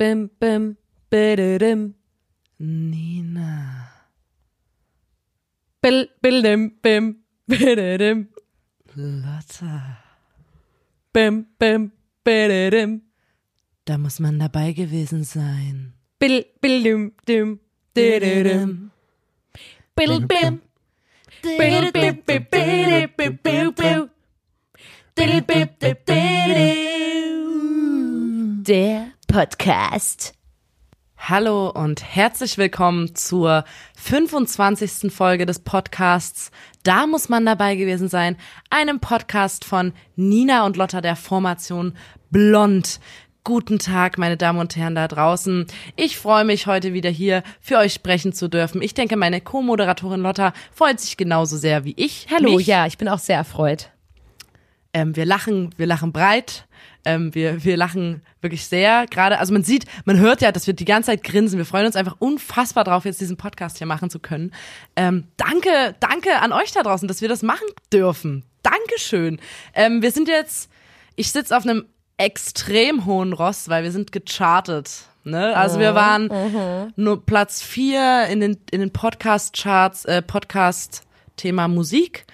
bim, bim, bididim. Nina. Bil, bidim, bim, bididim. Lotta. Bim, bim, bididim. Da muss man dabei gewesen sein. Bil, bidim, dim, dididim. Bil, bim. Bil, bim, bim, bim, bim, bim. Bim. Der Podcast. Hallo und herzlich willkommen zur 25. Folge des Podcasts Da muss man dabei gewesen sein, einem Podcast von Nina und Lotta der Formation Blond. Guten Tag, meine Damen und Herren da draußen. Ich freue mich heute wieder hier für euch sprechen zu dürfen. Ich denke, meine Co-Moderatorin Lotta freut sich genauso sehr wie ich. Hallo, mich. ja, ich bin auch sehr erfreut. Ähm, wir lachen, wir lachen breit. Ähm, wir, wir lachen wirklich sehr. Gerade, also man sieht, man hört ja, dass wir die ganze Zeit grinsen. Wir freuen uns einfach unfassbar drauf, jetzt diesen Podcast hier machen zu können. Ähm, danke, danke an euch da draußen, dass wir das machen dürfen. Dankeschön. Ähm, wir sind jetzt, ich sitze auf einem extrem hohen Ross, weil wir sind gechartet. Ne? Also wir waren nur Platz vier in den, in den Podcast-Charts, äh, Podcast Thema Musik.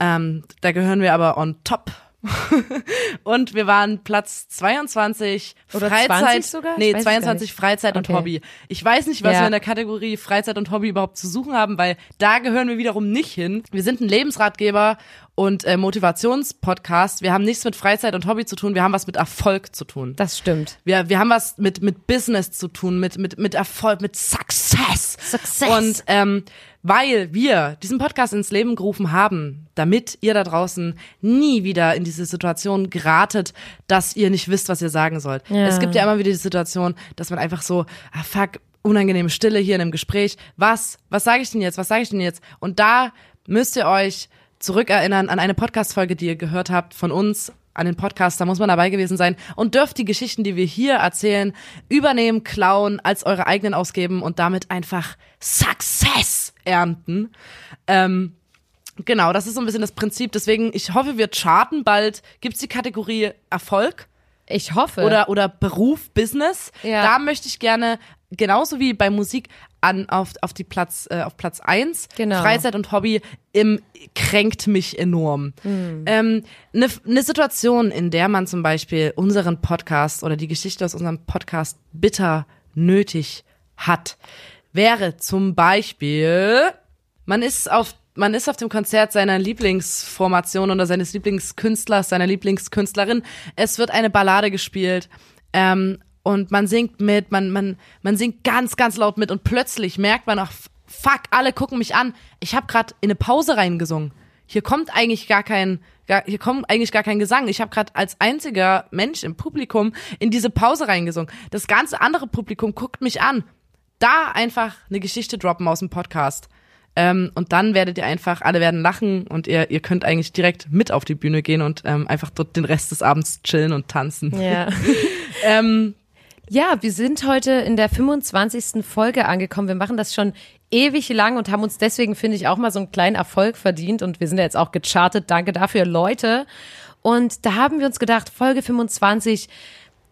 Ähm, da gehören wir aber on top. und wir waren Platz 22 Oder Freizeit 20 sogar? Nee, weiß es gar 22 nicht. Freizeit und Okay. Hobby. Ich weiß nicht, was Ja. wir in der Kategorie Freizeit und Hobby überhaupt zu suchen haben, weil da gehören wir wiederum nicht hin. Wir sind ein Lebensratgeber und äh, Motivationspodcast. Wir haben nichts mit Freizeit und Hobby zu tun, wir haben was mit Erfolg zu tun. Das stimmt. Wir, wir haben was mit, mit Business zu tun, mit, mit, mit Erfolg, mit Success. Success. Und ähm, weil wir diesen Podcast ins Leben gerufen haben, damit ihr da draußen nie wieder in diese Situation geratet, dass ihr nicht wisst, was ihr sagen sollt. Ja. Es gibt ja immer wieder die Situation, dass man einfach so, ah fuck, unangenehme Stille hier in einem Gespräch. Was? Was sage ich denn jetzt? Was sage ich denn jetzt? Und da müsst ihr euch zurückerinnern an eine Podcast-Folge, die ihr gehört habt von uns, an den Podcast, da muss man dabei gewesen sein und dürft die Geschichten, die wir hier erzählen, übernehmen, klauen, als eure eigenen ausgeben und damit einfach Success ernten. Ähm, genau, das ist so ein bisschen das Prinzip. Deswegen, ich hoffe, wir charten bald. Gibt's die Kategorie Erfolg? Ich hoffe. oder oder Beruf, Business. Ja. Da möchte ich gerne genauso wie bei Musik an auf auf die Platz äh, auf Platz eins Genau. Freizeit und Hobby im kränkt mich enorm. Hm. Ähm, Eine ne Situation, in der man zum Beispiel unseren Podcast oder die Geschichte aus unserem Podcast bitter nötig hat, wäre zum Beispiel man ist auf man ist auf dem Konzert seiner Lieblingsformation oder seines Lieblingskünstlers, seiner Lieblingskünstlerin. Es wird eine Ballade gespielt ähm, und man singt mit, man, man, man singt ganz, ganz laut mit und plötzlich merkt man auch, fuck, alle gucken mich an. Ich habe gerade in eine Pause reingesungen. Hier kommt eigentlich gar kein, gar, hier kommt eigentlich gar kein Gesang. Ich habe gerade als einziger Mensch im Publikum in diese Pause reingesungen. Das ganze andere Publikum guckt mich an. Da einfach eine Geschichte droppen aus dem Podcast. Ähm, und dann werdet ihr einfach, alle werden lachen und ihr, ihr könnt eigentlich direkt mit auf die Bühne gehen und ähm, einfach dort den Rest des Abends chillen und tanzen. ja. Ähm, ja, wir sind heute in der 25. Folge angekommen. Wir machen das schon ewig lang und haben uns deswegen, finde ich, auch mal so einen kleinen Erfolg verdient. Und wir sind ja jetzt auch gechartet. Danke dafür, Leute. Und da haben wir uns gedacht, Folge 25,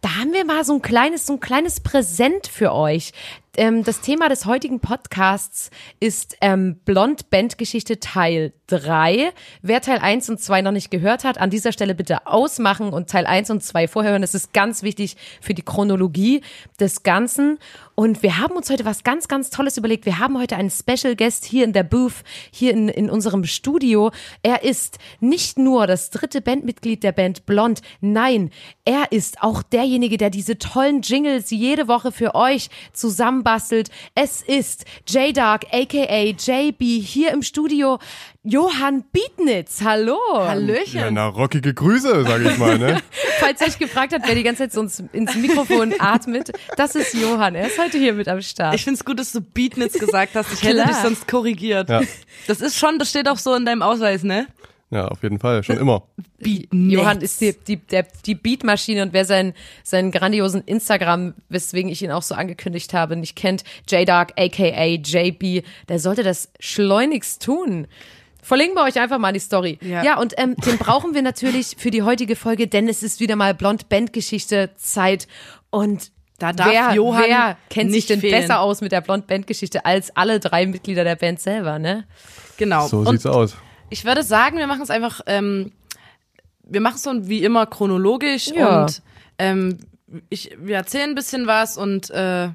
da haben wir mal so ein kleines, so ein kleines Präsent für euch. Ähm, das Thema des heutigen Podcasts ist ähm, Blond Bandgeschichte Teil 3. Wer Teil 1 und 2 noch nicht gehört hat, an dieser Stelle bitte ausmachen und Teil 1 und 2 vorher hören. Das ist ganz wichtig für die Chronologie des Ganzen. Und wir haben uns heute was ganz, ganz Tolles überlegt. Wir haben heute einen Special Guest hier in der Booth, hier in, in unserem Studio. Er ist nicht nur das dritte Bandmitglied der Band Blond, nein, er ist auch derjenige, der diese tollen Jingles jede Woche für euch zusammenbastelt. Es ist J-Dark, aka JB, hier im Studio. Johann Bietnitz, hallo. Hallöchen. Ja, na, rockige Grüße, sage ich mal, ne? Falls ihr euch gefragt habt, wer die ganze Zeit so ins, ins Mikrofon atmet, das ist Johann. Er ist heute hier mit am Start. Ich find's gut, dass du Beatnitz gesagt hast. Ich hätte dich sonst korrigiert. Ja. Das ist schon, das steht auch so in deinem Ausweis, ne? Ja, auf jeden Fall, schon immer. Beatnitz. Johann ist die, die, der, die Beatmaschine und wer seinen, seinen grandiosen Instagram, weswegen ich ihn auch so angekündigt habe, nicht kennt, J-Dark, aka JB, der sollte das schleunigst tun. Verlinken wir euch einfach mal die Story. Ja. Ja, und ähm, den brauchen wir natürlich für die heutige Folge, denn es ist wieder mal Blond Band Geschichte Zeit und Da darf wer, Johann wer kennt sich nicht denn fehlen. besser aus mit der Blond-Band-Geschichte als alle drei Mitglieder der Band selber, ne? Genau. So Und sieht's aus. Ich würde sagen, wir machen es einfach, ähm, wir machen es so wie immer chronologisch Ja. und ähm, ich, wir erzählen ein bisschen was und äh,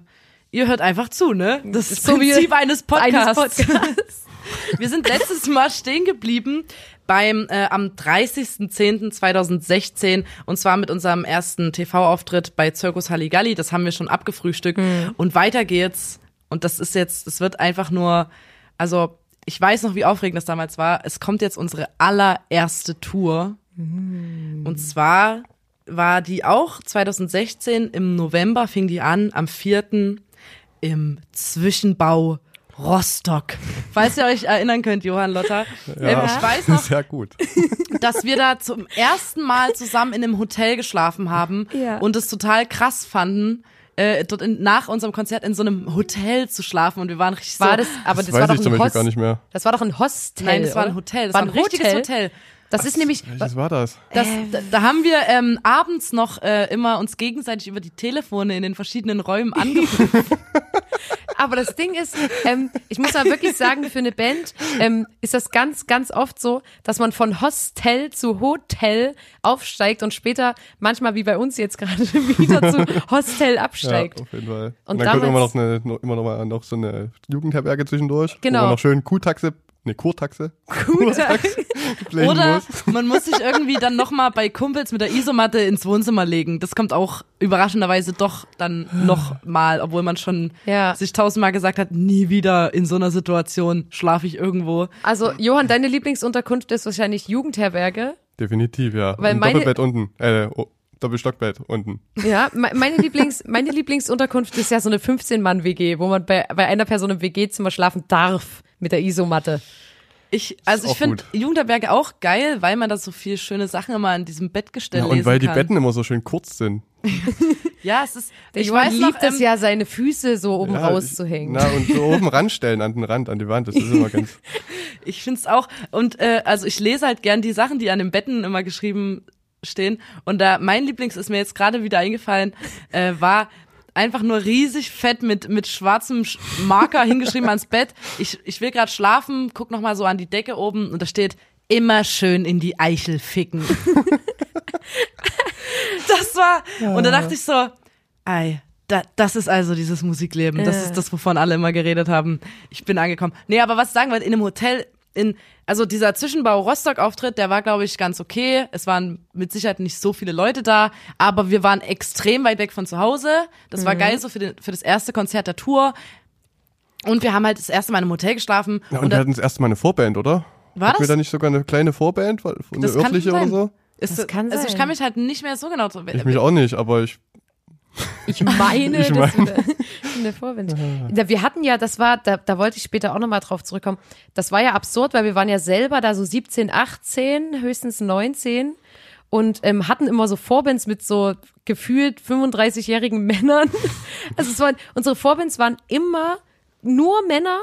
ihr hört einfach zu, ne? Das ist So wie- Prinzip eines Podcasts. Eines Podcasts. Wir sind letztes Mal stehen geblieben beim äh, am 30.10.2016 und zwar mit unserem ersten TV-Auftritt bei Circus Halligalli. Das haben wir schon abgefrühstückt und weiter geht's. Und das ist jetzt, es wird einfach nur, also ich weiß noch, wie aufregend das damals war. Es kommt jetzt unsere allererste Tour und zwar war die auch 2016 im November fing die an am 4. im Zwischenbau Rostock. Falls ihr euch erinnern könnt, Johann Lotter. Ähm, ich weiß noch, Sehr gut. dass wir da zum ersten Mal zusammen in einem Hotel geschlafen haben Ja. und es total krass fanden, äh, dort in, nach unserem Konzert in so einem Hotel zu schlafen und wir waren richtig War so, das, aber das, Das war doch ich zum ein Beispiel Host, gar nicht mehr. Das war doch ein Hostel. Nein, das war ein? Hotel, das war war ein richtiges Hotel. Das ist nämlich, Welches war das? Das, da, da haben wir ähm, abends noch äh, immer uns gegenseitig über die Telefone in den verschiedenen Räumen angerufen. aber das Ding ist, ähm, ich muss mal wirklich sagen, für eine Band ähm, ist das ganz, ganz oft so, dass man von Hostel zu Hotel aufsteigt und später manchmal wie bei uns jetzt gerade wieder zu Hostel absteigt. Ja, auf jeden Fall. Und Und, dann kommt immer damals- noch, eine, noch, immer noch mal noch so eine Jugendherberge zwischendurch. Genau. Wo man noch schön Kuhtaxe, ne, Kurtaxe Kurtaxe. Oder muss. man muss sich irgendwie dann nochmal bei Kumpels mit der Isomatte ins Wohnzimmer legen. Das kommt auch überraschenderweise doch dann noch mal, obwohl man schon Ja. sich tausendmal gesagt hat, nie wieder in so einer Situation schlafe ich irgendwo. Also Johann, deine Lieblingsunterkunft ist wahrscheinlich Jugendherberge. Definitiv, ja. Weil Und meine- Doppelbett unten. Äh, oh, Doppelstockbett unten. Ja, me- meine Lieblings, meine Lieblingsunterkunft ist ja so eine 15-Mann-WG, wo man bei, bei einer Person im WG-Zimmer schlafen darf mit der Isomatte. Ich, also ich finde. Jugendherberge auch geil, weil man da so viel schöne Sachen immer in diesem Bettgestell Ja, lesen und weil die kann. Betten immer so schön kurz sind. Ja, es ist, Der ich weiß liebt es ähm, ja, seine Füße so oben Ja, rauszuhängen. Na, und so oben ranstellen an den Rand, an die Wand. Das ist immer ganz. Ich find's auch. Und äh, also ich lese halt gern die Sachen, die an den Betten immer geschrieben stehen. Und da mein Lieblings ist mir jetzt gerade wieder eingefallen, äh, war einfach nur riesig fett mit mit schwarzem Sch- Marker hingeschrieben ans Bett. Ich ich will gerade schlafen, guck noch mal so an die Decke oben und da steht immer schön in die Eichel ficken. das war und da dachte ich so, ei, da, das ist also dieses Musikleben. Das ist das, wovon alle immer geredet haben. Ich bin angekommen. Nee, aber was sagen wollte, in einem Hotel, in, also dieser Zwischenbau Rostock-Auftritt, der war, glaube ich, ganz okay. Es waren mit Sicherheit nicht so viele Leute da, aber wir waren extrem weit weg von zu Hause. Das war geil so für, den, für das erste Konzert der Tour. Und wir haben halt das erste Mal einem Hotel geschlafen. Ja, und und wir hatten das erste Mal eine Vorband, oder? War Hatten wir das? da nicht sogar eine kleine Vorband? Eine Das kann örtliche sein. oder so? ist, Das kann also ich kann mich halt nicht mehr so genau so. Ich mich auch nicht, aber ich. Ich meine, Ich meine. in der Vorwind. Ja, wir hatten ja, das war, da, da wollte ich später auch nochmal drauf zurückkommen. Das war ja absurd, weil wir waren ja selber da so 17, 18, höchstens 19 und ähm, hatten immer so Vorbands mit so gefühlt 35-jährigen Männern. Also es waren, unsere Vorbands waren immer nur Männer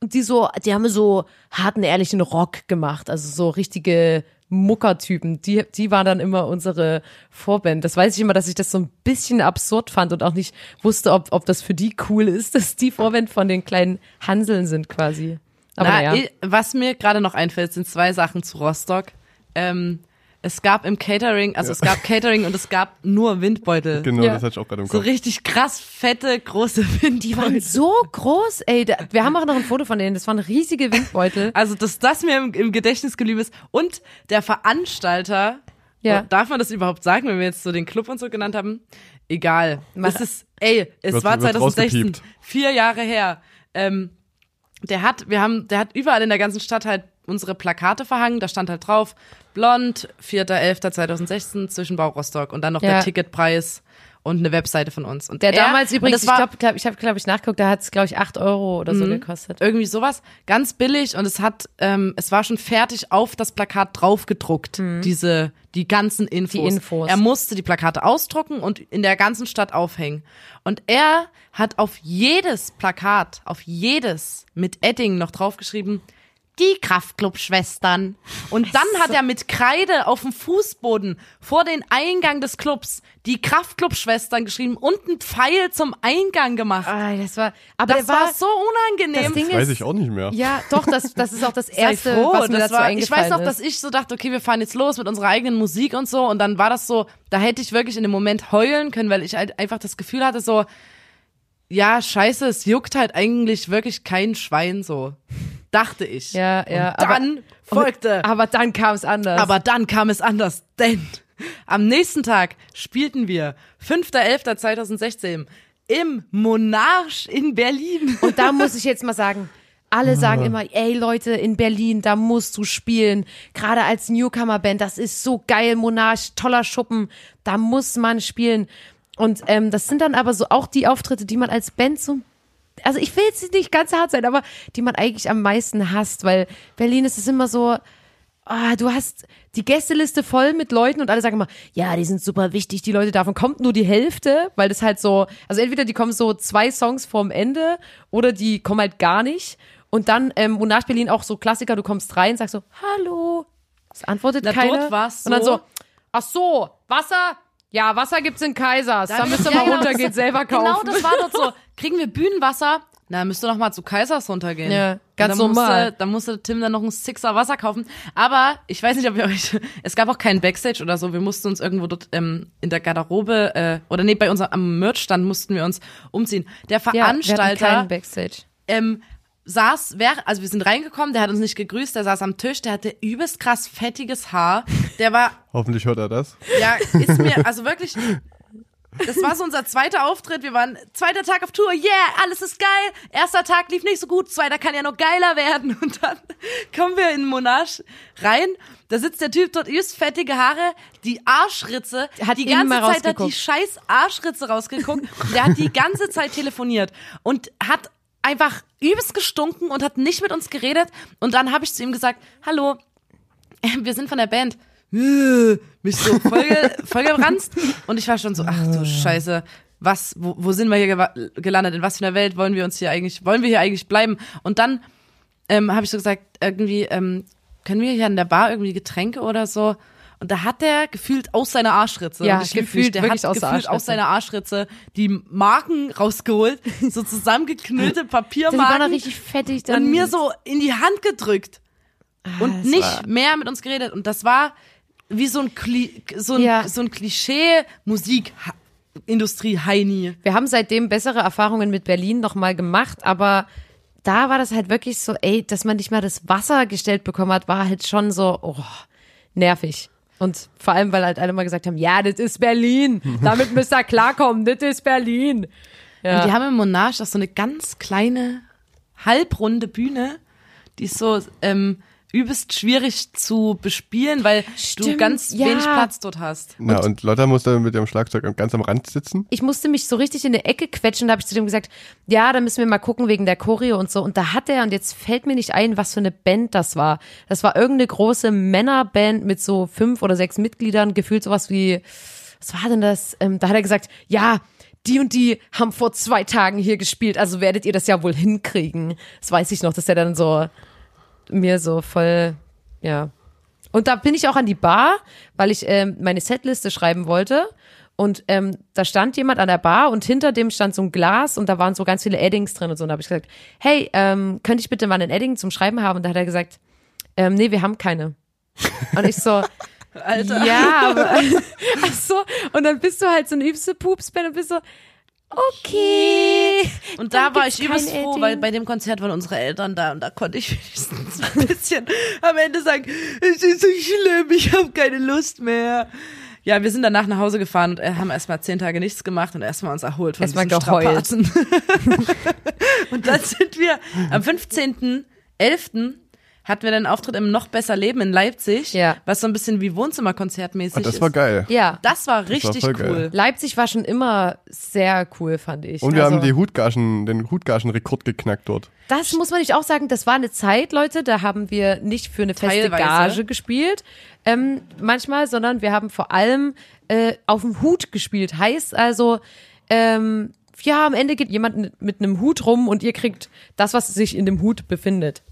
und die so, die haben so harten, ehrlichen Rock gemacht, also so richtige Muckertypen, die, die waren dann immer unsere Vorband. Das weiß ich immer, dass ich das so ein bisschen absurd fand und auch nicht wusste, ob, ob das für die cool ist, dass die Vorband von den kleinen Hanseln sind quasi. Aber Na, naja. eh, was mir gerade noch einfällt, sind zwei Sachen zu Rostock. Ähm, es gab im Catering, also es gab Catering und es gab nur Windbeutel. Genau, Ja. das hatte ich auch gerade im So Kopf. richtig krass fette, große Windbeutel. die waren so groß, ey. Da, wir haben auch noch ein Foto von denen. Das waren riesige Windbeutel. Also, dass das mir im, im Gedächtnis geblieben ist. Und der Veranstalter, Ja. oh, darf man das überhaupt sagen, wenn wir jetzt so den Club und so genannt haben? Egal. Es ist, ey, es Wird- war wird 2016, rausgepiept. vier Jahre her. Ähm, der hat, wir haben, der hat überall in der ganzen Stadt halt unsere Plakate verhangen. Da stand halt drauf, blond, 4.11.2016, Zwischenbau Rostock. Und dann noch Ja. der Ticketpreis und eine Webseite von uns. Und Der er, damals übrigens, das ich war, glaube, glaub, ich habe, glaube ich, nachgeguckt, da hat es, glaube ich, 8 Euro oder Mhm. so gekostet. irgendwie sowas ganz billig und es hat ähm, es war schon fertig auf das Plakat draufgedruckt diese die ganzen Infos. Die Infos. Er musste die Plakate ausdrucken und in der ganzen Stadt aufhängen. Und er hat auf jedes Plakat, auf jedes mit Edding noch draufgeschrieben die Kraftclub-Schwestern. Und dann hat er mit Kreide auf dem Fußboden vor den Eingang des Clubs die Kraftclub-Schwestern geschrieben und einen Pfeil zum Eingang gemacht. Ah, das war, aber Das der war so unangenehm. das Ding Weiß ist, ich auch nicht mehr. ja, doch, das, das ist auch das erste, froh, was mir das dazu war, ich weiß noch, ist. dass ich so dachte, okay, wir fahren jetzt los mit unserer eigenen Musik und so und dann war das so, da hätte ich wirklich in dem Moment heulen können, weil ich halt einfach das Gefühl hatte so, ja, scheiße, es juckt halt eigentlich wirklich kein Schwein so. Dachte ich. Ja, ja, Und dann aber- folgte. aber dann kam es anders. Aber dann kam es anders, denn am nächsten Tag spielten wir 5.11.2016 im Monarch in Berlin. Und da muss ich jetzt mal sagen, alle sagen immer, ey Leute, in Berlin, da musst du spielen. Gerade als Newcomer-Band, das ist so geil, Monarch, toller Schuppen, da muss man spielen. Und ähm, das sind dann aber so auch die Auftritte, die man als Band so, also ich will jetzt nicht ganz hart sein, aber die man eigentlich am meisten hasst, weil Berlin ist es immer so, ah, du hast die Gästeliste voll mit Leuten und alle sagen immer, ja, die sind super wichtig, die Leute, davon kommt nur die Hälfte, weil das halt so, also entweder die kommen so zwei Songs vorm Ende oder die kommen halt gar nicht. Und dann ähm, Monarch Berlin auch so Klassiker, du kommst rein, sagst so, hallo. Es antwortet Na, keiner. dort war's Und dann so- so, ach so, Wasser? Ja, Wasser gibt's in Kaisers. Da müsst ihr Ja, mal genau, runtergehen, selber kaufen. Genau, das war dort so. Kriegen wir Bühnenwasser? Na, müsst ihr noch mal zu Kaisers runtergehen. Ja, ganz dann normal. Musste, dann musste Tim dann noch ein Sixer Wasser kaufen. Aber ich weiß nicht, ob ihr euch. Es gab auch keinen Backstage oder so. Wir mussten uns irgendwo dort ähm, in der Garderobe äh, oder nee, bei unserem am Merchstand mussten wir uns umziehen. Der ja, Veranstalter keinen Backstage. ähm, saß, wer, also wir sind reingekommen, der hat uns nicht gegrüßt, der saß am Tisch, der hatte übelst krass fettiges Haar. Der war Hoffentlich hört er das. ja, ist mir, also wirklich, das war so unser zweiter Auftritt. Wir waren zweiter Tag auf Tour. Yeah, alles ist geil. Erster Tag lief nicht so gut. Zweiter kann ja noch geiler werden. Und dann kommen wir in Monarch rein. Da sitzt der Typ dort, übelst fettige Haare, die Arschritze. Hat die ganze Zeit hat die scheiß Arschritze rausgeguckt. Der hat die ganze Zeit telefoniert und hat einfach übelst gestunken und hat nicht mit uns geredet. Und dann habe ich zu ihm gesagt, hallo, wir sind von der Band. Äh, Mich so voll, voll. Und ich war schon so, ach du Scheiße, was, wo, wo sind wir hier gelandet? In was für einer Welt wollen wir uns hier eigentlich, wollen wir hier eigentlich bleiben? Und dann ähm, habe ich so gesagt, irgendwie, ähm, können wir hier an der Bar irgendwie Getränke oder so? Und da hat der gefühlt aus seiner Arschritze, Ja, und gefühlt der hat aus gefühlt aus seiner Arschritze die Marken rausgeholt, so zusammengeknüllte Die waren Papiermarken richtig fettig. Dann und mir so in die Hand gedrückt und das nicht war- mehr mit uns geredet. Und das war wie so ein, Kli so ein, Ja. so ein Klischee-Musik-Industrie-Heini. Wir haben seitdem bessere Erfahrungen mit Berlin nochmal gemacht, aber da war das halt wirklich so, ey, dass man nicht mal das Wasser gestellt bekommen hat, war halt schon so, oh, nervig. Und vor allem, weil halt alle mal gesagt haben, ja, das ist Berlin, damit müsst ihr klarkommen, das ist Berlin. Ja. Und die haben im Monarch auch so eine ganz kleine, halbrunde Bühne, die ist so ähm, übelst schwierig zu bespielen, weil du Stimmt, ganz ja. wenig Platz dort hast. Na, und Lotta musste mit ihrem Schlagzeug ganz am Rand sitzen. ich musste mich so richtig in die Ecke quetschen. Da habe ich zu dem gesagt, ja, da müssen wir mal gucken wegen der Choreo und so. Und da hat er, und jetzt fällt mir nicht ein, was für eine Band das war. Das war irgendeine große Männerband mit so fünf oder sechs Mitgliedern, gefühlt sowas wie, was war denn das? Ähm, da hat er gesagt, ja, die und die haben vor zwei Tagen hier gespielt, also werdet ihr das ja wohl hinkriegen. Das weiß ich noch, dass er dann so mir so voll, ja. Und da bin ich auch an die Bar, weil ich ähm, meine Setliste schreiben wollte. Und ähm, da stand jemand an der Bar und hinter dem stand so ein Glas und da waren so ganz viele Eddings drin und so. Und da habe ich gesagt, hey, ähm, könnte ich bitte mal einen Edding zum Schreiben haben? Und da hat er gesagt, ähm, nee, wir haben keine. Und ich so, Alter. ja, aber, ach so. Und dann bist du halt so ein übste Pupsband und bist so, okay. Und da war ich übelst froh, Edding. weil bei dem Konzert waren unsere Eltern da und da konnte ich wenigstens ein bisschen am Ende sagen, es ist so schlimm, ich habe keine Lust mehr. Ja, wir sind danach nach Hause gefahren und äh, haben erstmal zehn Tage nichts gemacht und erstmal uns erholt von Erstmal diesen. Strapazen. und dann sind wir am 15.11. hatten wir dann einen Auftritt im Noch besser Leben in Leipzig, Ja. was so ein bisschen wie Wohnzimmerkonzertmäßig das ist. war geil. Ja. Das war richtig geil. cool. Leipzig war schon immer sehr cool, fand ich. Und wir Also- haben die Hutgagen, den Hutgagen-Rekord geknackt dort. Das muss man nicht auch sagen, das war eine Zeit, Leute, da haben wir nicht für eine feste Teilweise. Gage gespielt, ähm, manchmal, sondern wir haben vor allem äh, auf dem Hut gespielt. Heißt also, ähm, ja, am Ende geht jemand mit einem Hut rum und ihr kriegt das, was sich in dem Hut befindet.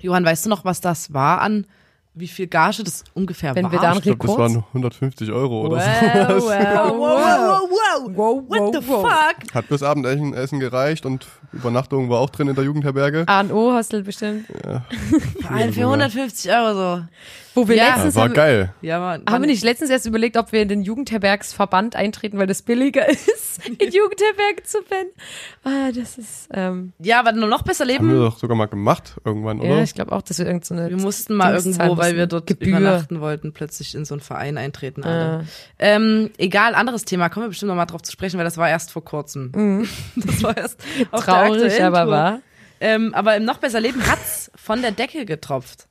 Johann, weißt du noch, was das war an, wie viel Gage das ungefähr Wenn war? wir da Ich glaube, das waren 150 Euro oder Wow, so. wow, wow. wow, Wow, What the wow, wow. fuck? Hat bis Abendessen Essen gereicht und Übernachtung war auch drin in der Jugendherberge. A&O-Hostel bestimmt. Vor allem für 150 Euro so. Wo wir Ja. Ja, letztens war haben, geil. Ja, man, haben wir nicht letztens erst überlegt, ob wir in den Jugendherbergsverband eintreten, weil das billiger ist, in Jugendherbergen zu pennen. Ah, das ist, ähm, Ja, aber nur noch besser Haben wir leben. doch sogar mal gemacht irgendwann, ja, oder? ich glaube auch, dass wir irgend so eine Wir mussten mal Dings irgendwo, weil wir dort Gebühr. übernachten wollten, plötzlich in so einen Verein eintreten. Alle. Ah. Ähm, egal, anderes Thema. Kommen wir bestimmt noch mal drauf zu sprechen, weil das war erst vor kurzem. Das war erst Mhm. Traurig, aber wahr. Ähm, aber im noch besser Leben hat's von der Decke getropft.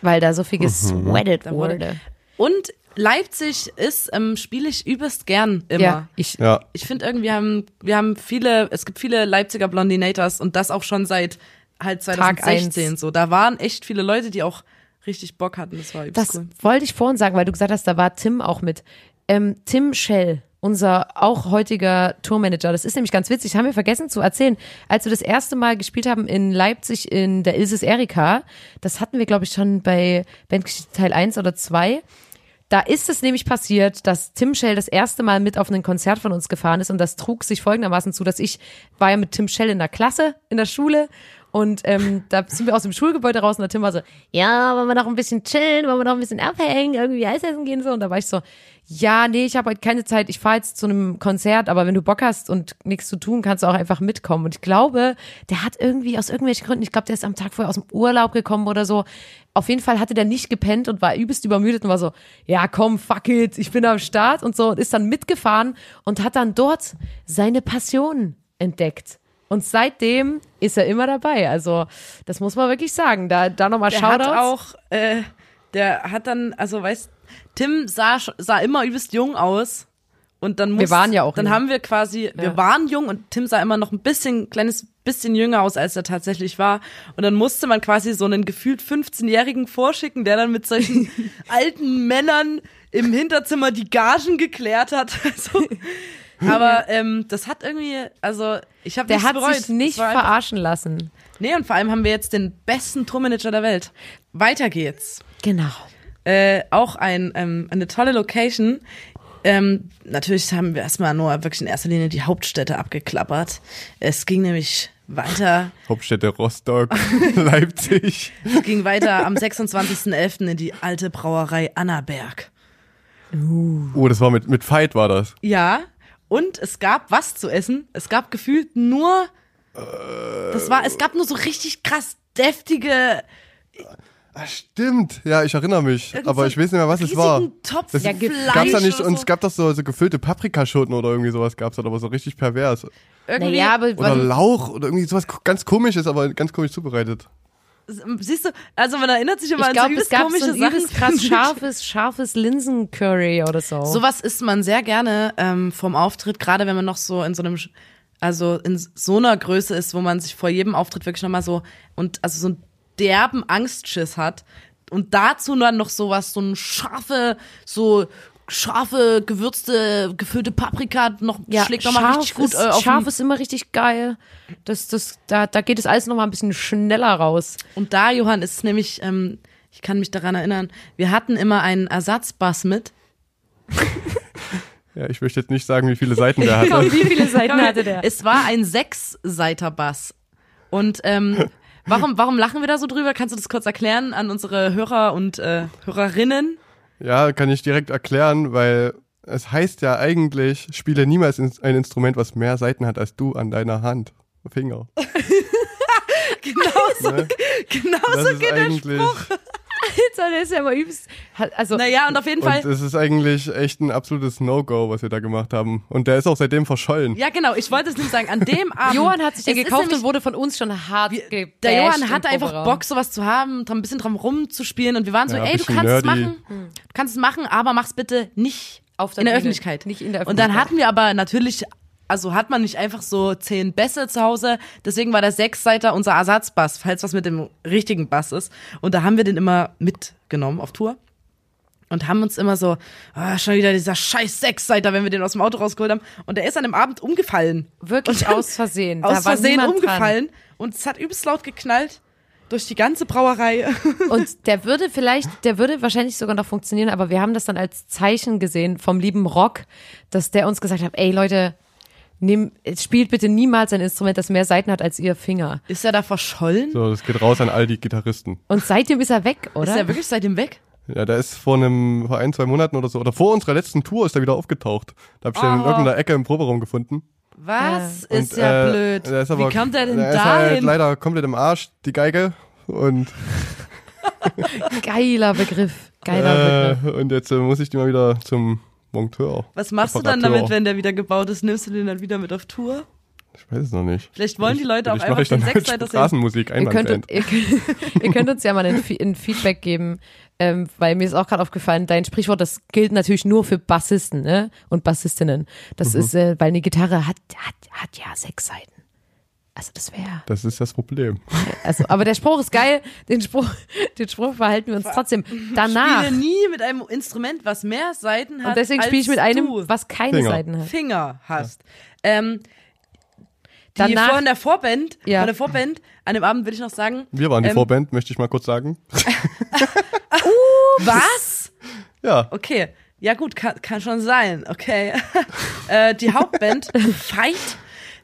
Weil da so viel gesweatet Da wurde-. Und Leipzig ist, ähm, spiele ich übelst gern immer. Ja, ich, Ja, Ich finde irgendwie, wir haben, wir haben viele, es gibt viele Leipziger Blondinators und das auch schon seit halt Tag 2016 eins. so. Da waren echt viele Leute, die auch richtig Bock hatten. Das war übelst Das cool. wollte ich vorhin sagen, weil du gesagt hast, da war Tim auch mit. Ähm, Tim Schell, unser auch heutiger Tourmanager, das ist nämlich ganz witzig, haben wir vergessen zu erzählen. Als wir das erste Mal gespielt haben in Leipzig in der Ilses Erika, das hatten wir, glaube ich, schon bei Bandgeschichte Teil 1 oder 2. Da ist es nämlich passiert, dass Tim Schell das erste Mal mit auf ein Konzert von uns gefahren ist und das trug sich folgendermaßen zu, dass ich war ja mit Tim Schell in der Klasse, in der Schule und ähm, da sind wir aus dem Schulgebäude raus und der Tim war so, ja, wollen wir noch ein bisschen chillen, wollen wir noch ein bisschen abhängen, irgendwie Eis essen gehen so und da war ich so, ja, nee, ich habe heute keine Zeit, ich fahre jetzt zu einem Konzert, aber wenn du Bock hast und nichts zu tun, kannst du auch einfach mitkommen und ich glaube, der hat irgendwie aus irgendwelchen Gründen, ich glaube, der ist am Tag vorher aus dem Urlaub gekommen oder so, auf jeden Fall hatte der nicht gepennt und war übelst übermüdet und war so, ja komm, fuck it, ich bin am Start und so und ist dann mitgefahren und hat dann dort seine Passion entdeckt. Und seitdem ist er immer dabei. Also, das muss man wirklich sagen. Da, da nochmal Der Shoutouts. hat auch, äh, der hat dann, also weißt, Tim sah, sah immer übelst jung aus. Und dann muss, waren ja auch Dann jung. haben wir quasi, wir Ja. waren jung und Tim sah immer noch ein bisschen, kleines bisschen jünger aus, als er tatsächlich war. Und dann musste man quasi so einen gefühlt 15-Jährigen vorschicken, der dann mit solchen alten Männern im Hinterzimmer die Gagen geklärt hat. Also, aber ähm, das hat irgendwie, also ich habe der hat bereut. sich nicht verarschen lassen. Nee, und vor allem haben wir jetzt den besten Tourmanager der Welt. Weiter geht's. Genau. Äh, auch ein, ähm, eine tolle Location. Ähm, natürlich haben wir erstmal nur wirklich in erster Linie die Hauptstädte abgeklappert. Es ging nämlich weiter, Hauptstädte Rostock, Leipzig. es ging weiter am 26.11. in die alte Brauerei Annaberg. Oh, das war mit, mit Fight war das. Ja, und es gab was zu essen. Es gab gefühlt nur, das war, es gab nur so richtig krass deftige, Ah, stimmt. Ja, ich erinnere mich. Irgend aber so ich weiß nicht mehr, was es war. Topf Das Ja, gab's da nicht, oder und so. es gab doch so, so gefüllte Paprikaschoten oder irgendwie sowas gab's da, aber so richtig pervers. irgendwie. Naja, aber Oder Lauch oder irgendwie sowas ganz komisches, aber ganz komisch zubereitet. Siehst du, also man erinnert sich immer ich an glaube, so es gab komische so ein Sachen. krass scharfes, scharfes Linsencurry oder so. Sowas isst man sehr gerne ähm, vom Auftritt, gerade wenn man noch so in so einem, also in so einer Größe ist, wo man sich vor jedem Auftritt wirklich nochmal so und also so einen derben Angstschiss hat. Und dazu dann noch sowas, so ein scharfe, so scharfe, gewürzte, gefüllte Paprika noch ja, schlägt nochmal scharf richtig gut ist, äh, auf Scharf ist immer richtig geil. Das, das, da, da geht es alles nochmal ein bisschen schneller raus. Und da, Johann, ist es nämlich, ähm, ich kann mich daran erinnern, wir hatten immer einen Ersatzbass mit. Ja, ich möchte jetzt nicht sagen, wie viele Seiten der Komm, hatte. wie viele Seiten hatte der? Es war ein Sechsseiter-Bass. Und ähm, warum, warum lachen wir da so drüber? Kannst du das kurz erklären an unsere Hörer und äh, Hörerinnen? Ja, kann ich direkt erklären, weil es heißt ja eigentlich, spiele niemals ein Instrument, was mehr Seiten hat als du an deiner Hand. Finger. Genauso, Ne? genauso geht der eigentlich, Alter, der ist ja immer übelst. Also, Naja, und auf jeden und Fall. es ist eigentlich echt ein absolutes No-Go, was wir da gemacht haben. Und der ist auch seitdem verschollen. Ja, genau, ich wollte es nicht sagen. An dem Abend. Johann hat sich den Es gekauft nämlich- und wurde von uns schon hart gebasht Der Johann hatte einfach. Bock, sowas zu haben, ein bisschen dran rumzuspielen. Und wir waren so, Ja, ey, du kannst es nerdy. machen. Du kannst es machen, aber mach's bitte nicht Auf der in der Bühne, Öffentlichkeit. nicht in der Und dann Öffentlichkeit. hatten wir aber natürlich, also hat man nicht einfach so zehn Bässe zu Hause. Deswegen war der Sechsseiter unser Ersatzbass, falls was mit dem richtigen Bass ist. Und da haben wir den immer mitgenommen auf Tour. Und haben uns immer so, ah, schon wieder dieser scheiß Sechsseiter, wenn wir den aus dem Auto rausgeholt haben. Und der ist an dem Abend umgefallen. Wirklich aus Versehen. Aus Versehen umgefallen. Und es hat übelst laut geknallt. durch die ganze Brauerei. Und der würde vielleicht, der würde wahrscheinlich sogar noch funktionieren, aber wir haben das dann als Zeichen gesehen vom lieben Rock, dass der uns gesagt hat, ey Leute, nehm, spielt bitte niemals ein Instrument, das mehr Seiten hat als ihr Finger. Ist er da verschollen? So, das geht raus an all die Gitarristen. Und seitdem ist er weg, Ist oder? er wirklich seitdem weg? Ja, der ist vor einem, vor ein, zwei Monaten oder so, oder vor unserer letzten Tour ist er wieder aufgetaucht. Da hab ich den in Oh. irgendeiner Ecke im Proberaum gefunden. Was? Und, Ist ja äh, blöd. Ist aber, Wie kommt er denn der ist halt leider komplett im Arsch, die Geige. Und, Geiler Begriff. Geiler Begriff. äh, und jetzt äh, muss ich die mal wieder zum Monteur. Was machst du dann damit, wenn der wieder gebaut ist? Nimmst du den dann wieder mit auf Tour? Ich weiß es noch nicht. Vielleicht wollen die Leute auch Vielleicht einfach ich den Sechsseiter sehen. Straßenmusik, Ihr könnt, ihr, könnt- ihr könnt uns ja mal ein, ein Feedback geben, ähm, weil mir ist auch gerade aufgefallen, dein Sprichwort, das gilt natürlich nur für Bassisten ne? und Bassistinnen. Das Mhm. ist, äh, weil eine Gitarre hat, hat, hat ja sechs Seiten. Also das wäre, Das ist das Problem. also, aber der Spruch ist geil, den Spruch, den Spruch verhalten wir uns trotzdem danach. Spiele nie mit einem Instrument, was mehr Seiten hat. Und deswegen spiele ich mit einem, was keine Finger. Seiten hat. Finger hast. Ähm, die Danach- von der Vorband, Ja. von der Vorband, an dem Abend will ich noch sagen, Wir waren die Ähm, Vorband, möchte ich mal kurz sagen. was? Ja, Okay, ja gut, kann, kann schon sein, okay. äh, die Hauptband, Fight,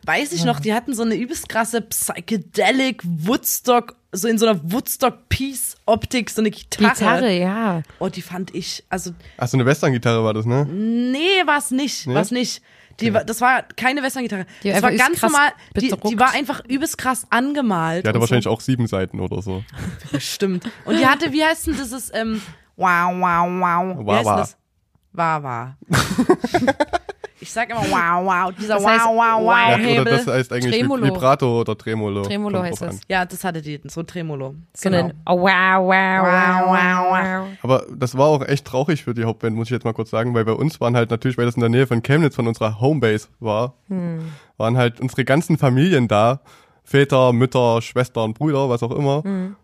weiß ich noch, die hatten so eine übelst krasse Psychedelic Woodstock, so in so einer Woodstock-Peace-Optik, so eine Gitarre. Gitarre, ja. Oh, die fand ich, also, ach so eine Western-Gitarre war das, ne? nee, war's nicht, Nee? war's nicht. Die, war- das war keine Western-Gitarre. Die Das war einfach ganz normal. Die, die war einfach übelst krass angemalt. Die hatte und wahrscheinlich auch sieben Seiten oder so. so. Stimmt. Und die hatte, wie heißt denn dieses, ähm, wow, wow, wow. Wie Wawa. heißt denn das? Wawa. ich sag immer wow, wow. Dieser Das heißt wow, wow, wow Ja, oder das heißt eigentlich Tremolo. Vibrato oder Tremolo. Tremolo Kommt heißt das. an. ja, das hatte die, so ein Tremolo. So Genau. oh, wow, wow, wow, wow, wow. Aber das war auch echt traurig für die Hauptband, muss ich jetzt mal kurz sagen, weil bei uns waren halt natürlich, weil das in der Nähe von Chemnitz, von unserer Homebase war, Hm. waren halt unsere ganzen Familien da. Väter, Mütter, Schwestern, Brüder, was auch immer. Hm.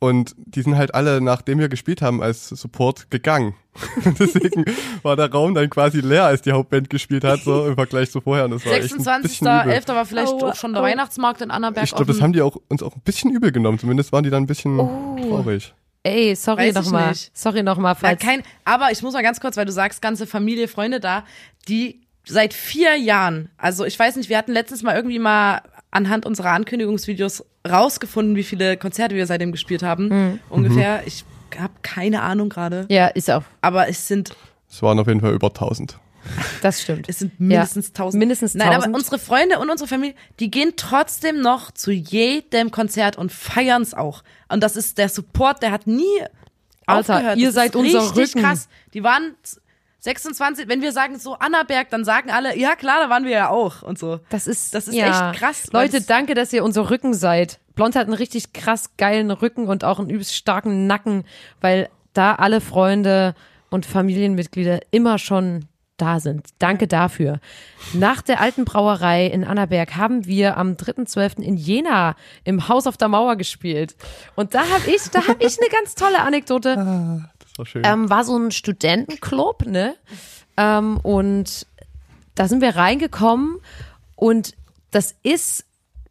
Und die sind halt alle, nachdem wir gespielt haben, als Support gegangen. Deswegen war der Raum dann quasi leer, als die Hauptband gespielt hat, so im Vergleich zu vorher. Und das war echt ein bisschen übel. 26.11. war vielleicht Aua, auch schon der aua. Weihnachtsmarkt in Annaberg Ich glaube, das haben die auch, uns auch ein bisschen übel genommen. Zumindest waren die dann ein bisschen Oh. traurig. Ey, sorry nochmal. Sorry nochmal, Ja, falls. kein, aber ich muss mal ganz kurz, weil du sagst, ganze Familie, Freunde da, die seit vier Jahren, also ich weiß nicht, wir hatten letztens mal irgendwie mal anhand unserer Ankündigungsvideos rausgefunden, wie viele Konzerte wir seitdem gespielt haben. Mhm. Ungefähr. Ich habe keine Ahnung gerade. ja, ist auch. Aber es sind, Es waren auf jeden Fall über 1000. Das stimmt. es sind mindestens tausend. mindestens Nein, aber 1000. unsere Freunde und unsere Familie, die gehen trotzdem noch zu jedem Konzert und feiern es auch. Und das ist der Support, der hat nie Alter, aufgehört. ihr das seid ist unser richtig Rücken. krass. Die waren 26, wenn wir sagen so Annaberg, dann sagen alle, ja klar, da waren wir ja auch und so. Das ist, Das ist ja. echt krass, Leute, danke, dass ihr unser Rücken seid. Blond hat einen richtig krass geilen Rücken und auch einen übelst starken Nacken, weil da alle Freunde und Familienmitglieder immer schon da sind. Danke dafür. Nach der alten Brauerei in Annaberg haben wir am 3.12. in Jena im Haus auf der Mauer gespielt. Und da habe ich, da habe ich eine ganz tolle Anekdote. War schön. ähm, war so ein Studentenclub, ne? Ähm, und da sind wir reingekommen und das ist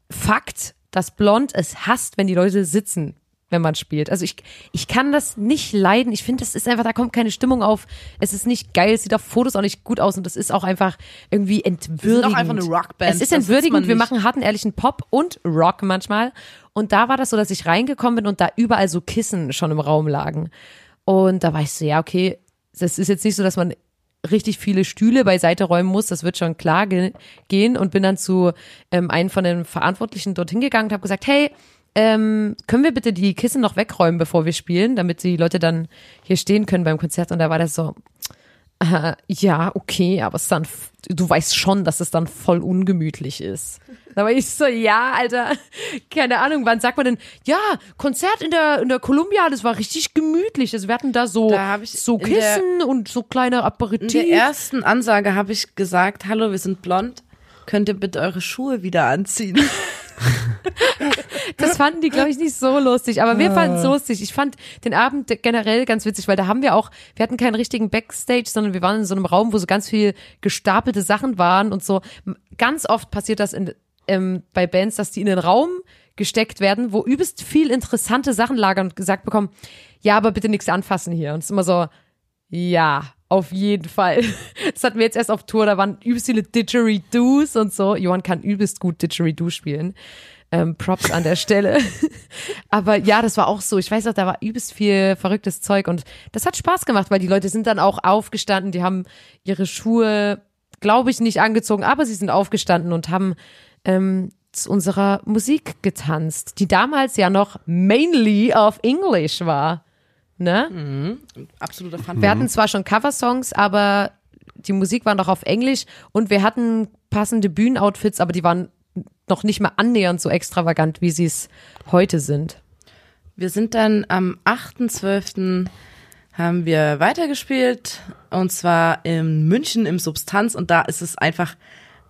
Fakt, dass Blond es hasst, wenn die Leute sitzen, wenn man spielt. Also ich, ich kann das nicht leiden. Ich finde, das ist einfach, da kommt keine Stimmung auf. Es ist nicht geil, es sieht auf Fotos auch nicht gut aus und das ist auch einfach irgendwie entwürdigend. auch einfach eine Rockband, Es ist entwürdigend. Wir machen harten, ehrlichen Pop und Rock manchmal. Und da war das so, dass ich reingekommen bin und da überall so Kissen schon im Raum lagen. Und da war ich so, ja, okay, das ist jetzt nicht so, dass man richtig viele Stühle beiseite räumen muss, das wird schon klar ge gehen und bin dann zu ähm, einem von den Verantwortlichen dorthin gegangen und habe gesagt, hey, ähm, können wir bitte die Kissen noch wegräumen, bevor wir spielen, damit die Leute dann hier stehen können beim Konzert und da war das so, äh, ja, okay, aber es dann, du weißt schon, dass es dann voll ungemütlich ist. Da war ich so, ja, Alter, keine Ahnung, wann sagt man denn, ja, Konzert in der, in der Columbia, das war richtig gemütlich. Also wir hatten da so, Da so in der- Kissen und so kleine In Aperitif. der ersten Ansage habe ich gesagt, hallo, wir sind blond. Könnt ihr bitte eure Schuhe wieder anziehen? Das fanden die, glaube ich, nicht so lustig, aber wir fanden Ah. es lustig. Ich fand den Abend generell ganz witzig, weil da haben wir auch, wir hatten keinen richtigen Backstage, sondern wir waren in so einem Raum, wo so ganz viel gestapelte Sachen waren und so. Ganz oft passiert das in, ähm, bei Bands, dass die in den Raum gesteckt werden, wo übelst viel interessante Sachen lagern und gesagt bekommen, ja, aber bitte nichts anfassen hier. Und es ist immer so, ja, auf jeden Fall. Das hatten wir jetzt erst auf Tour, da waren übelst viele Didgeridoos und so. Johann kann übelst gut Didgeridoo spielen. Ähm, Props an der Stelle. Aber ja, das war auch so. Ich weiß auch, da war übelst viel verrücktes Zeug und das hat Spaß gemacht, weil die Leute sind dann auch aufgestanden, die haben ihre Schuhe, glaube ich, nicht angezogen, aber sie sind aufgestanden und haben ähm, zu unserer Musik getanzt, die damals ja noch mainly auf English war. Ne? Mhm. Absoluter Fun. Wir hatten zwar schon Coversongs, aber die Musik war noch auf Englisch und wir hatten passende Bühnenoutfits, aber die waren noch nicht mal annähernd so extravagant, wie sie es heute sind. Wir sind dann am 8.12. haben wir weitergespielt und zwar in München im Substanz und da ist es einfach,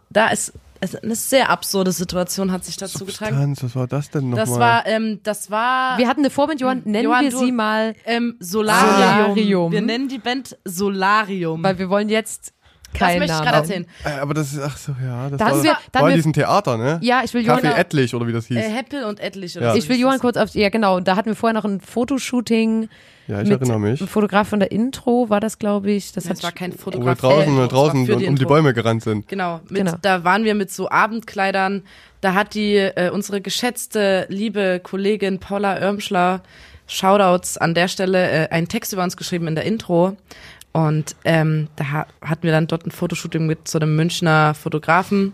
da ist also eine sehr absurde Situation hat sich dazu getragen. Substanz, was war das denn nochmal? Das war, ähm, das war. Wir hatten eine Vorband, Johann, nennen Johann, wir du- sie mal, ähm, Solarium. Solarium. Wir nennen die Band Solarium. weil wir wollen jetzt das keinen möchte ich gerade erzählen. Äh, aber das ist, ach so, ja, das Da war, wir- da war in diesem Theater, ne? Ja, ich will Kaffee Johann, Etlich oder wie das hieß. Äh, Heppel und Etlich oder Ja. so ich will Johann das. kurz auf, ja genau, und da hatten wir vorher noch ein Fotoshooting ja, ich mit erinnere mich. einem Fotograf von der Intro, war das glaube ich. Das Das hat war kein Wo wir Fotograf. draußen, äh, das draußen für um, um die Intro. Bäume gerannt sind. Genau, mit, Genau. da waren wir mit so Abendkleidern. Da hat die äh, unsere geschätzte liebe Kollegin Paula Irmschler Shoutouts an der Stelle äh, einen Text über uns geschrieben in der Intro und ähm, da ha hatten wir dann dort ein Fotoshooting mit so einem Münchner Fotografen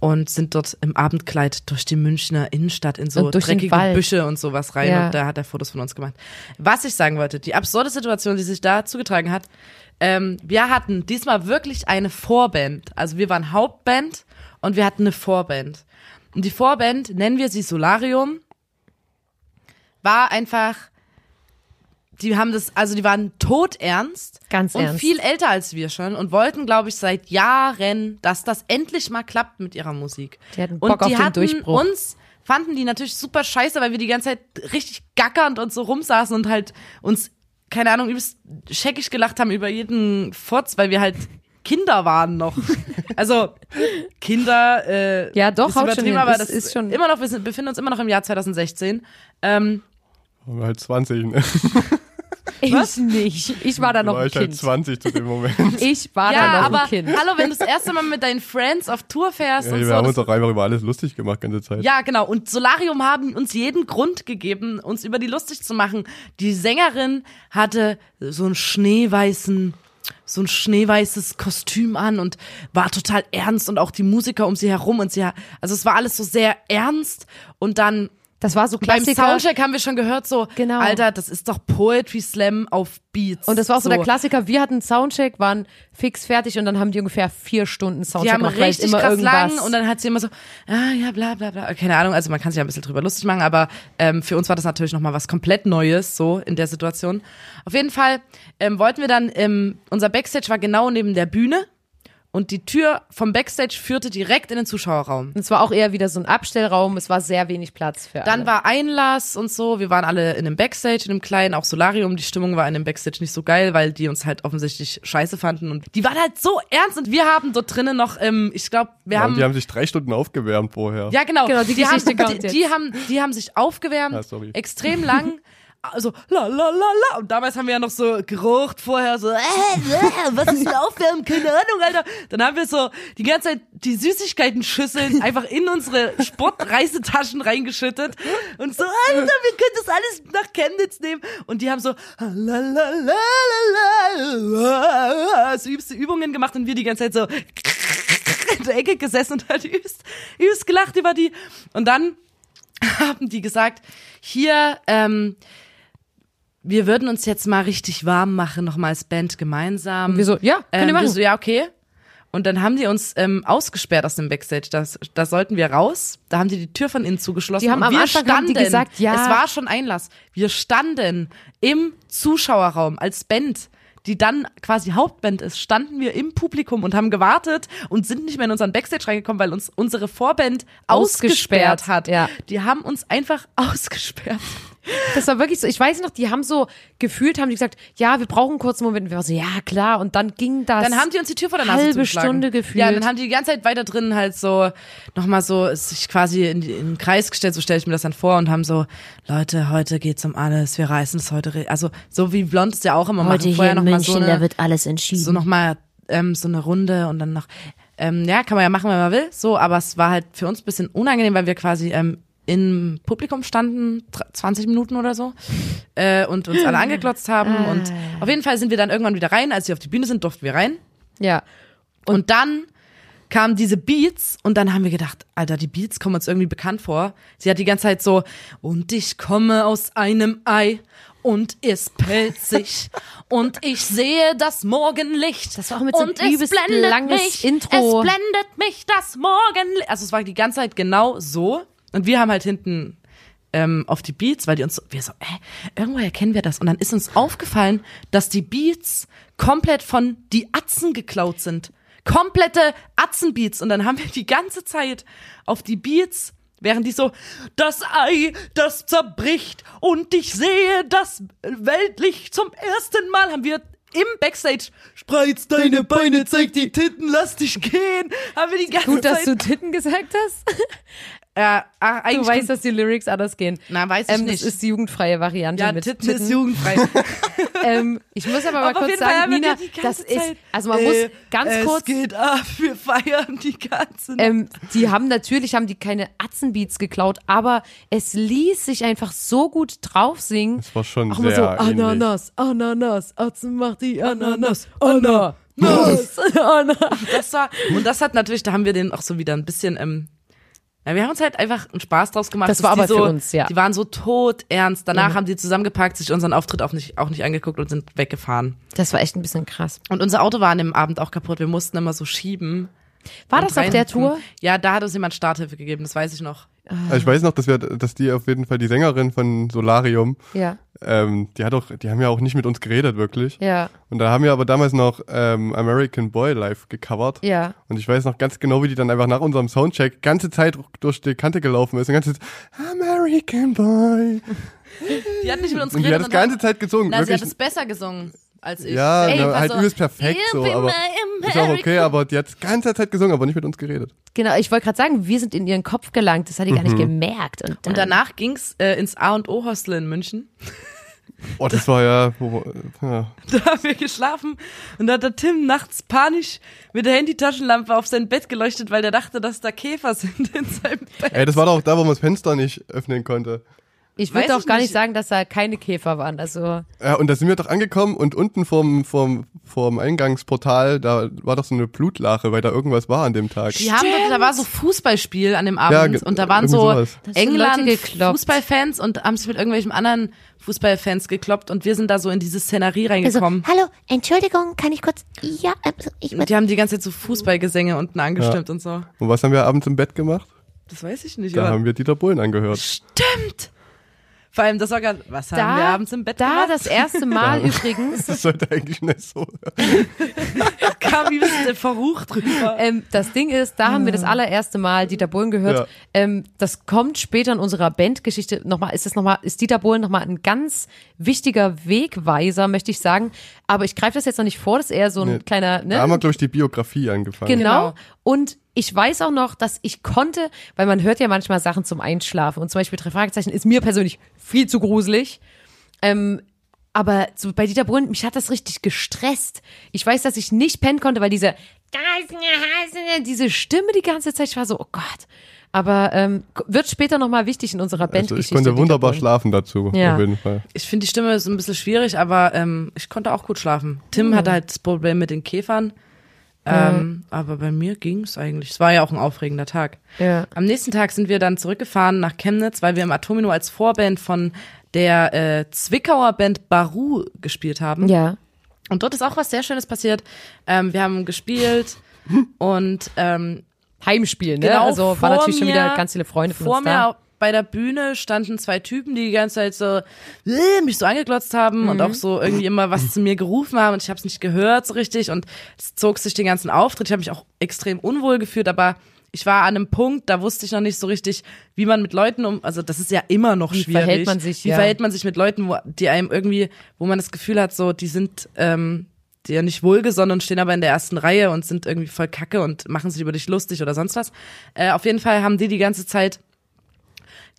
und sind dort im Abendkleid durch die Münchner Innenstadt in so dreckige. Büsche und sowas rein Ja. und da hat er Fotos von uns gemacht. Was ich sagen wollte, die absurde Situation, die sich da zugetragen hat, ähm, wir hatten diesmal wirklich eine Vorband. Also wir waren Hauptband und wir hatten eine Vorband. Und die Vorband, nennen wir sie Solarium, war einfach, die haben das, also die waren todernst Ganz und ernst. viel älter als wir schon und wollten, glaube ich, seit Jahren, dass das endlich mal klappt mit ihrer Musik. Die hatten und Bock auf die den hatten Durchbruch. uns fanden die natürlich super scheiße, weil wir die ganze Zeit richtig gackernd und so rumsaßen und halt uns, keine Ahnung, übelst scheckig gelacht haben über jeden Fotz, weil wir halt Kinder waren noch. Also Kinder, äh, Ja, doch, ist haut schon hin. aber das ist schon- immer noch, wir sind, befinden uns immer noch im Jahr 2016. Ähm, Waren wir halt 20, ne? Ich nicht. Ich war da noch war ein ich halt Kind. 20 zu dem Moment. Ich war ja, da noch aber ein Kind. hallo, wenn du das erste Mal mit deinen Friends auf Tour fährst Ja, und wir so. haben uns auch einfach über alles lustig gemacht, ganze Zeit. Ja, genau. Und Solarium haben uns jeden Grund gegeben, uns über die lustig zu machen. Die Sängerin hatte so einen schneeweißen, so ein schneeweißes Kostüm an und war total ernst und auch die Musiker um sie herum und sie, also es war alles so sehr ernst und dann Das war so beim Klassiker. Soundcheck haben wir schon gehört so, Genau. Alter, das ist doch Poetry Slam auf Beats. Und das war auch so, der Klassiker. Wir hatten Soundcheck, waren fix fertig und dann haben die ungefähr vier Stunden Die Soundcheck haben gemacht, weil es richtig immer krass irgendwas. lang und dann hat sie immer so, ah ja, bla bla bla. Keine Ahnung, also man kann sich ja ein bisschen drüber lustig machen, aber ähm, für uns war das natürlich nochmal was komplett Neues, so in der Situation. Auf jeden Fall ähm, wollten wir dann, ähm, unser Backstage war genau neben der Bühne und die Tür vom Backstage führte direkt in den Zuschauerraum. Und es war auch eher wieder so ein Abstellraum. Es war sehr wenig Platz für Dann alle. war Einlass und so. Wir waren alle in einem Backstage, in einem kleinen, auch Solarium. Die Stimmung war in dem Backstage nicht so geil, weil die uns halt offensichtlich scheiße fanden. Und die waren halt so ernst und wir haben dort drinnen noch, ähm, ich glaube, wir Ja, haben. und die haben sich drei Stunden aufgewärmt vorher. Ja, genau. Genau, die die, haben, die, die, haben, die haben sich aufgewärmt, Ah, sorry. extrem lang. Also, la, la, la, la. Und damals haben wir ja noch so gerucht vorher, so, äh, äh, was ist denn Aufwärmen? Keine Ahnung, Alter. Dann haben wir so die ganze Zeit die Süßigkeiten-Schüsseln einfach in unsere Sportreisetaschen reingeschüttet. Und so, Alter, wir können das alles nach Chemnitz nehmen. Und die haben so, la, la, la, la, la, la, so übste Übungen gemacht und wir die ganze Zeit so, in der Ecke gesessen und halt übst, übst gelacht über die. Und dann haben die gesagt, hier, ähm, wir würden uns jetzt mal richtig warm machen, nochmal als Band gemeinsam. Und wir so, ja, könnt ihr ähm, machen. Wir so, ja, okay. Und dann haben die uns ähm, ausgesperrt aus dem Backstage. Das, da sollten wir raus. Da haben die die Tür von innen zugeschlossen. Die haben und am wir Anfang haben standen, gesagt, ja. Es war schon Einlass. Wir standen im Zuschauerraum als Band, die dann quasi Hauptband ist, standen wir im Publikum und haben gewartet und sind nicht mehr in unseren Backstage reingekommen, weil uns unsere Vorband ausgesperrt, Ausgesperrt, hat. ja. Die haben uns einfach ausgesperrt. Das war wirklich so. Ich weiß noch, die haben so gefühlt, haben die gesagt, ja, wir brauchen einen kurzen Moment. Und wir waren so, ja, klar. Und dann ging das. Dann haben die uns die Tür vor der Nase halbe. Stunde gefühlt. Ja, dann haben die die ganze Zeit weiter drin halt so nochmal so sich quasi in, in den Kreis gestellt, so stelle ich mir das dann vor und haben so, Leute, heute geht's um alles, wir reißen es heute, also so wie Blond es ja auch immer Heute machen, hier vorher in noch mal München, so eine, da wird alles entschieden. so nochmal ähm, so eine Runde und dann noch, ähm, ja, kann man ja machen, wenn man will, so, aber es war halt für uns ein bisschen unangenehm, weil wir quasi ähm, im Publikum standen, dr- 20 Minuten oder so, äh, und uns alle angeglotzt haben und auf jeden Fall sind wir dann irgendwann wieder rein, als sie auf die Bühne sind, durften wir rein ja. und dann kamen diese Beats und dann haben wir gedacht, Alter, die Beats kommen uns irgendwie bekannt vor. Sie hat die ganze Zeit so, und ich komme aus einem Ei und es pelzig und ich sehe das Morgenlicht. Das war auch mit so einem und übelst langes mich, Intro. Es blendet mich das Morgenlicht. Also es war die ganze Zeit genau so und wir haben halt hinten ähm, auf die Beats, weil die uns so, wir so, äh, irgendwoher kennen wir das. Und dann ist uns aufgefallen, dass die Beats komplett von die Atzen geklaut sind. Komplette Atzenbeats. Und dann haben wir die ganze Zeit auf die Beats, während die so, das Ei, das zerbricht und ich sehe das Weltlicht zum ersten Mal, haben wir im Backstage, spreiz deine Beine, zeig die Titten, lass dich gehen, haben wir die ganze Gut, dass Zeit. du Titten gesagt hast. ah, Du eigentlich weißt, dass die Lyrics anders gehen. Na, weiß ich ähm, nicht. Das ist die jugendfreie Variante ja, mit Titten, Titten. ist jugendfrei. ähm, ich muss aber mal Aber kurz sagen, Nina, das ist, Zeit, also man äh, muss ganz es kurz, geht ab, wir feiern die ganze Nacht. ähm, die haben natürlich, haben die keine Atzenbeats geklaut, aber es ließ sich einfach so gut drauf singen. Das war schon Auch sehr so, ähnlich. Ananas, Ananas, Atzen macht die Ananas, Ananas, Ananas. das war, und das hat natürlich, da haben wir den auch so wieder ein bisschen, ähm, ja, wir haben uns halt einfach einen Spaß draus gemacht. Das war aber so, für uns, ja. Die waren so tot ernst. Danach Ja. haben die zusammengepackt, sich unseren Auftritt auch nicht, auch nicht angeguckt und sind weggefahren. Das war echt ein bisschen krass. Und unser Auto war an dem Abend auch kaputt. Wir mussten immer so schieben. War das auf der. Tour? Ja, da hat uns jemand Starthilfe gegeben, das weiß ich noch. Also ich weiß noch, dass wir, dass die auf jeden Fall die Sängerin von Solarium, Ja, ähm, die hat auch, die haben ja auch nicht mit uns geredet wirklich. ja, Und da haben wir aber damals noch ähm, American Boy live gecovert. ja. Und ich weiß noch ganz genau, wie die dann einfach nach unserem Soundcheck ganze Zeit durch die Kante gelaufen ist. Und ganze Zeit, American Boy. Die hat nicht mit uns Und die hat geredet. das ganze Zeit gesungen. na, sie hat es besser gesungen als ich. ja, Ey, na, war halt so, übelst perfekt so, "You be aber ist auch okay, aber die hat die ganze Zeit gesungen, aber nicht mit uns geredet. Genau, ich wollte gerade sagen, wir sind in ihren Kopf gelangt, das hat die gar nicht Mhm. gemerkt. Und, dann, Und danach ging's äh, ins A und O Hostel in München. Oh, das war ja, ja. Da haben wir geschlafen und da hat der Tim nachts panisch mit der Handytaschenlampe auf sein Bett geleuchtet, weil der dachte, dass da Käfer sind in seinem Bett. Ey, das war doch auch da, wo man das Fenster nicht öffnen konnte. Ich würde auch gar nicht sagen, dass da keine Käfer waren. Also Ja, und da sind wir doch angekommen und unten vorm, vorm, vorm Eingangsportal, da war doch so eine Blutlache, weil da irgendwas war an dem Tag. Die haben, da war so Fußballspiel an dem Ja, Abend ge- und da waren so sowas. England. Fußballfans und haben sich mit irgendwelchen anderen Fußballfans gekloppt und wir sind da so in diese Szenerie Also, reingekommen. hallo, Entschuldigung, kann ich kurz, ja, also ich und die haben die ganze Zeit so Fußballgesänge unten angestimmt und so. Und was haben wir abends im Bett gemacht? Das weiß ich nicht, Da aber haben wir Dieter Bohlen angehört. stimmt. Vor allem, das war gerade, was haben da, wir abends im Bett da gemacht? das erste Mal übrigens, Das sollte eigentlich nicht so. kam wie ein bisschen verrucht drüber. ähm, das Ding ist, da haben wir das allererste Mal Dieter Bohlen gehört. Ja. Ähm, das kommt später in unserer Bandgeschichte nochmal, ist das nochmal, ist Dieter Bohlen nochmal ein ganz wichtiger Wegweiser, möchte ich sagen. Aber ich greife das jetzt noch nicht vor, das ist eher so ein Nee. kleiner, ne? Da haben wir, glaube ich, die Biografie angefangen. Genau. Genau. Und ich weiß auch noch, dass ich konnte, weil man hört ja manchmal Sachen zum Einschlafen und zum Beispiel drei Fragezeichen ist mir persönlich viel zu gruselig. Ähm, aber so bei Dieter Bohlen, mich hat das richtig gestresst. Ich weiß, dass ich nicht pennen konnte, weil diese diese Stimme die ganze Zeit, ich war so, oh Gott. Aber ähm, wird später nochmal wichtig in unserer Also Bandgeschichte. ich konnte wunderbar schlafen dazu, Ja. auf jeden Fall. Ich finde die Stimme ist ein bisschen schwierig, aber ähm, ich konnte auch gut schlafen. Tim Mhm. hatte halt das Problem mit den Käfern. Ähm, Aber bei mir ging's eigentlich. Es war ja auch ein aufregender Tag. Ja. Am nächsten Tag sind wir dann zurückgefahren nach Chemnitz, weil wir im Atomino als Vorband von der äh, Zwickauer Band Baru gespielt haben. Ja. Und dort ist auch was sehr Schönes passiert. Ähm, wir haben gespielt und ähm, Heimspiel, ne? Genau, also war vor natürlich schon mir- wieder ganz viele Freunde von vor uns mir da. Bei der Bühne standen zwei Typen, die die ganze Zeit so äh, mich so angeglotzt haben und Mhm. auch so irgendwie immer was zu mir gerufen haben und ich habe es nicht gehört so richtig und es zog sich den ganzen Auftritt. Ich habe mich auch extrem unwohl gefühlt, aber ich war an einem Punkt, da wusste ich noch nicht so richtig, wie man mit Leuten um, also das ist ja immer noch Wie schwierig. verhält man sich, Wie ja. verhält man sich mit Leuten, wo, die einem irgendwie, wo man das Gefühl hat, so, die sind, ähm, die ja nicht wohlgesonnen und stehen aber in der ersten Reihe und sind irgendwie voll kacke und machen sich über dich lustig oder sonst was. Äh, auf jeden Fall haben die die ganze Zeit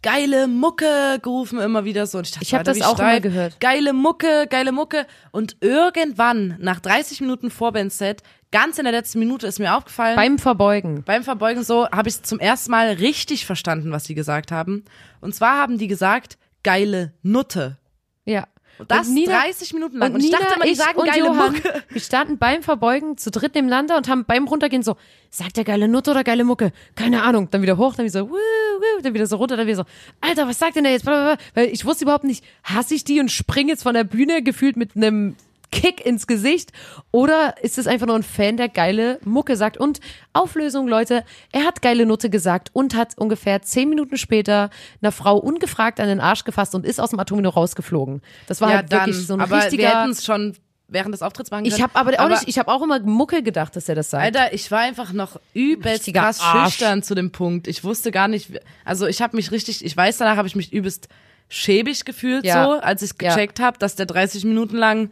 geile Mucke gerufen immer wieder so und ich dachte, Ich hab Alter, das auch steif. gehört. Geile Mucke, geile Mucke und irgendwann nach 30 Minuten Vorbandset, ganz in der letzten Minute ist mir aufgefallen, Beim Verbeugen. beim Verbeugen so habe ich zum ersten Mal richtig verstanden, was sie gesagt haben. Und zwar haben die gesagt, geile Nutte. Ja. Und das Und Nina- 30 Minuten lang. Und, Und, ich Nina, dachte immer, die ich sagen und geile Johann, Mucke. wir standen beim Verbeugen zu dritt nebeneinander und haben beim Runtergehen so, sagt der geile Nutte oder geile Mucke? Keine Ahnung. Dann wieder hoch, dann wieder so, wuh, wuh, dann wieder so runter, dann wieder so, Alter, was sagt denn der jetzt? Weil ich wusste überhaupt nicht, hasse ich die und springe jetzt von der Bühne gefühlt mit einem Kick ins Gesicht oder ist es einfach nur ein Fan, der geile Mucke sagt? Und Auflösung, Leute, er hat geile Nutte gesagt und hat ungefähr zehn Minuten später einer Frau ungefragt an den Arsch gefasst und ist aus dem Atomino rausgeflogen. Das war Ja, halt dann, wirklich so ein aber wir richtiger hätten es schon während des Auftritts können. ich habe aber auch nicht, ich habe auch immer Mucke gedacht, dass er das sagt. Alter, ich war einfach noch übelst krass Arsch. schüchtern zu dem Punkt. Ich wusste gar nicht, also ich habe mich richtig, ich weiß, danach habe ich mich übelst schäbig gefühlt, Ja. so, als ich Ja. gecheckt habe, dass der 30 Minuten lang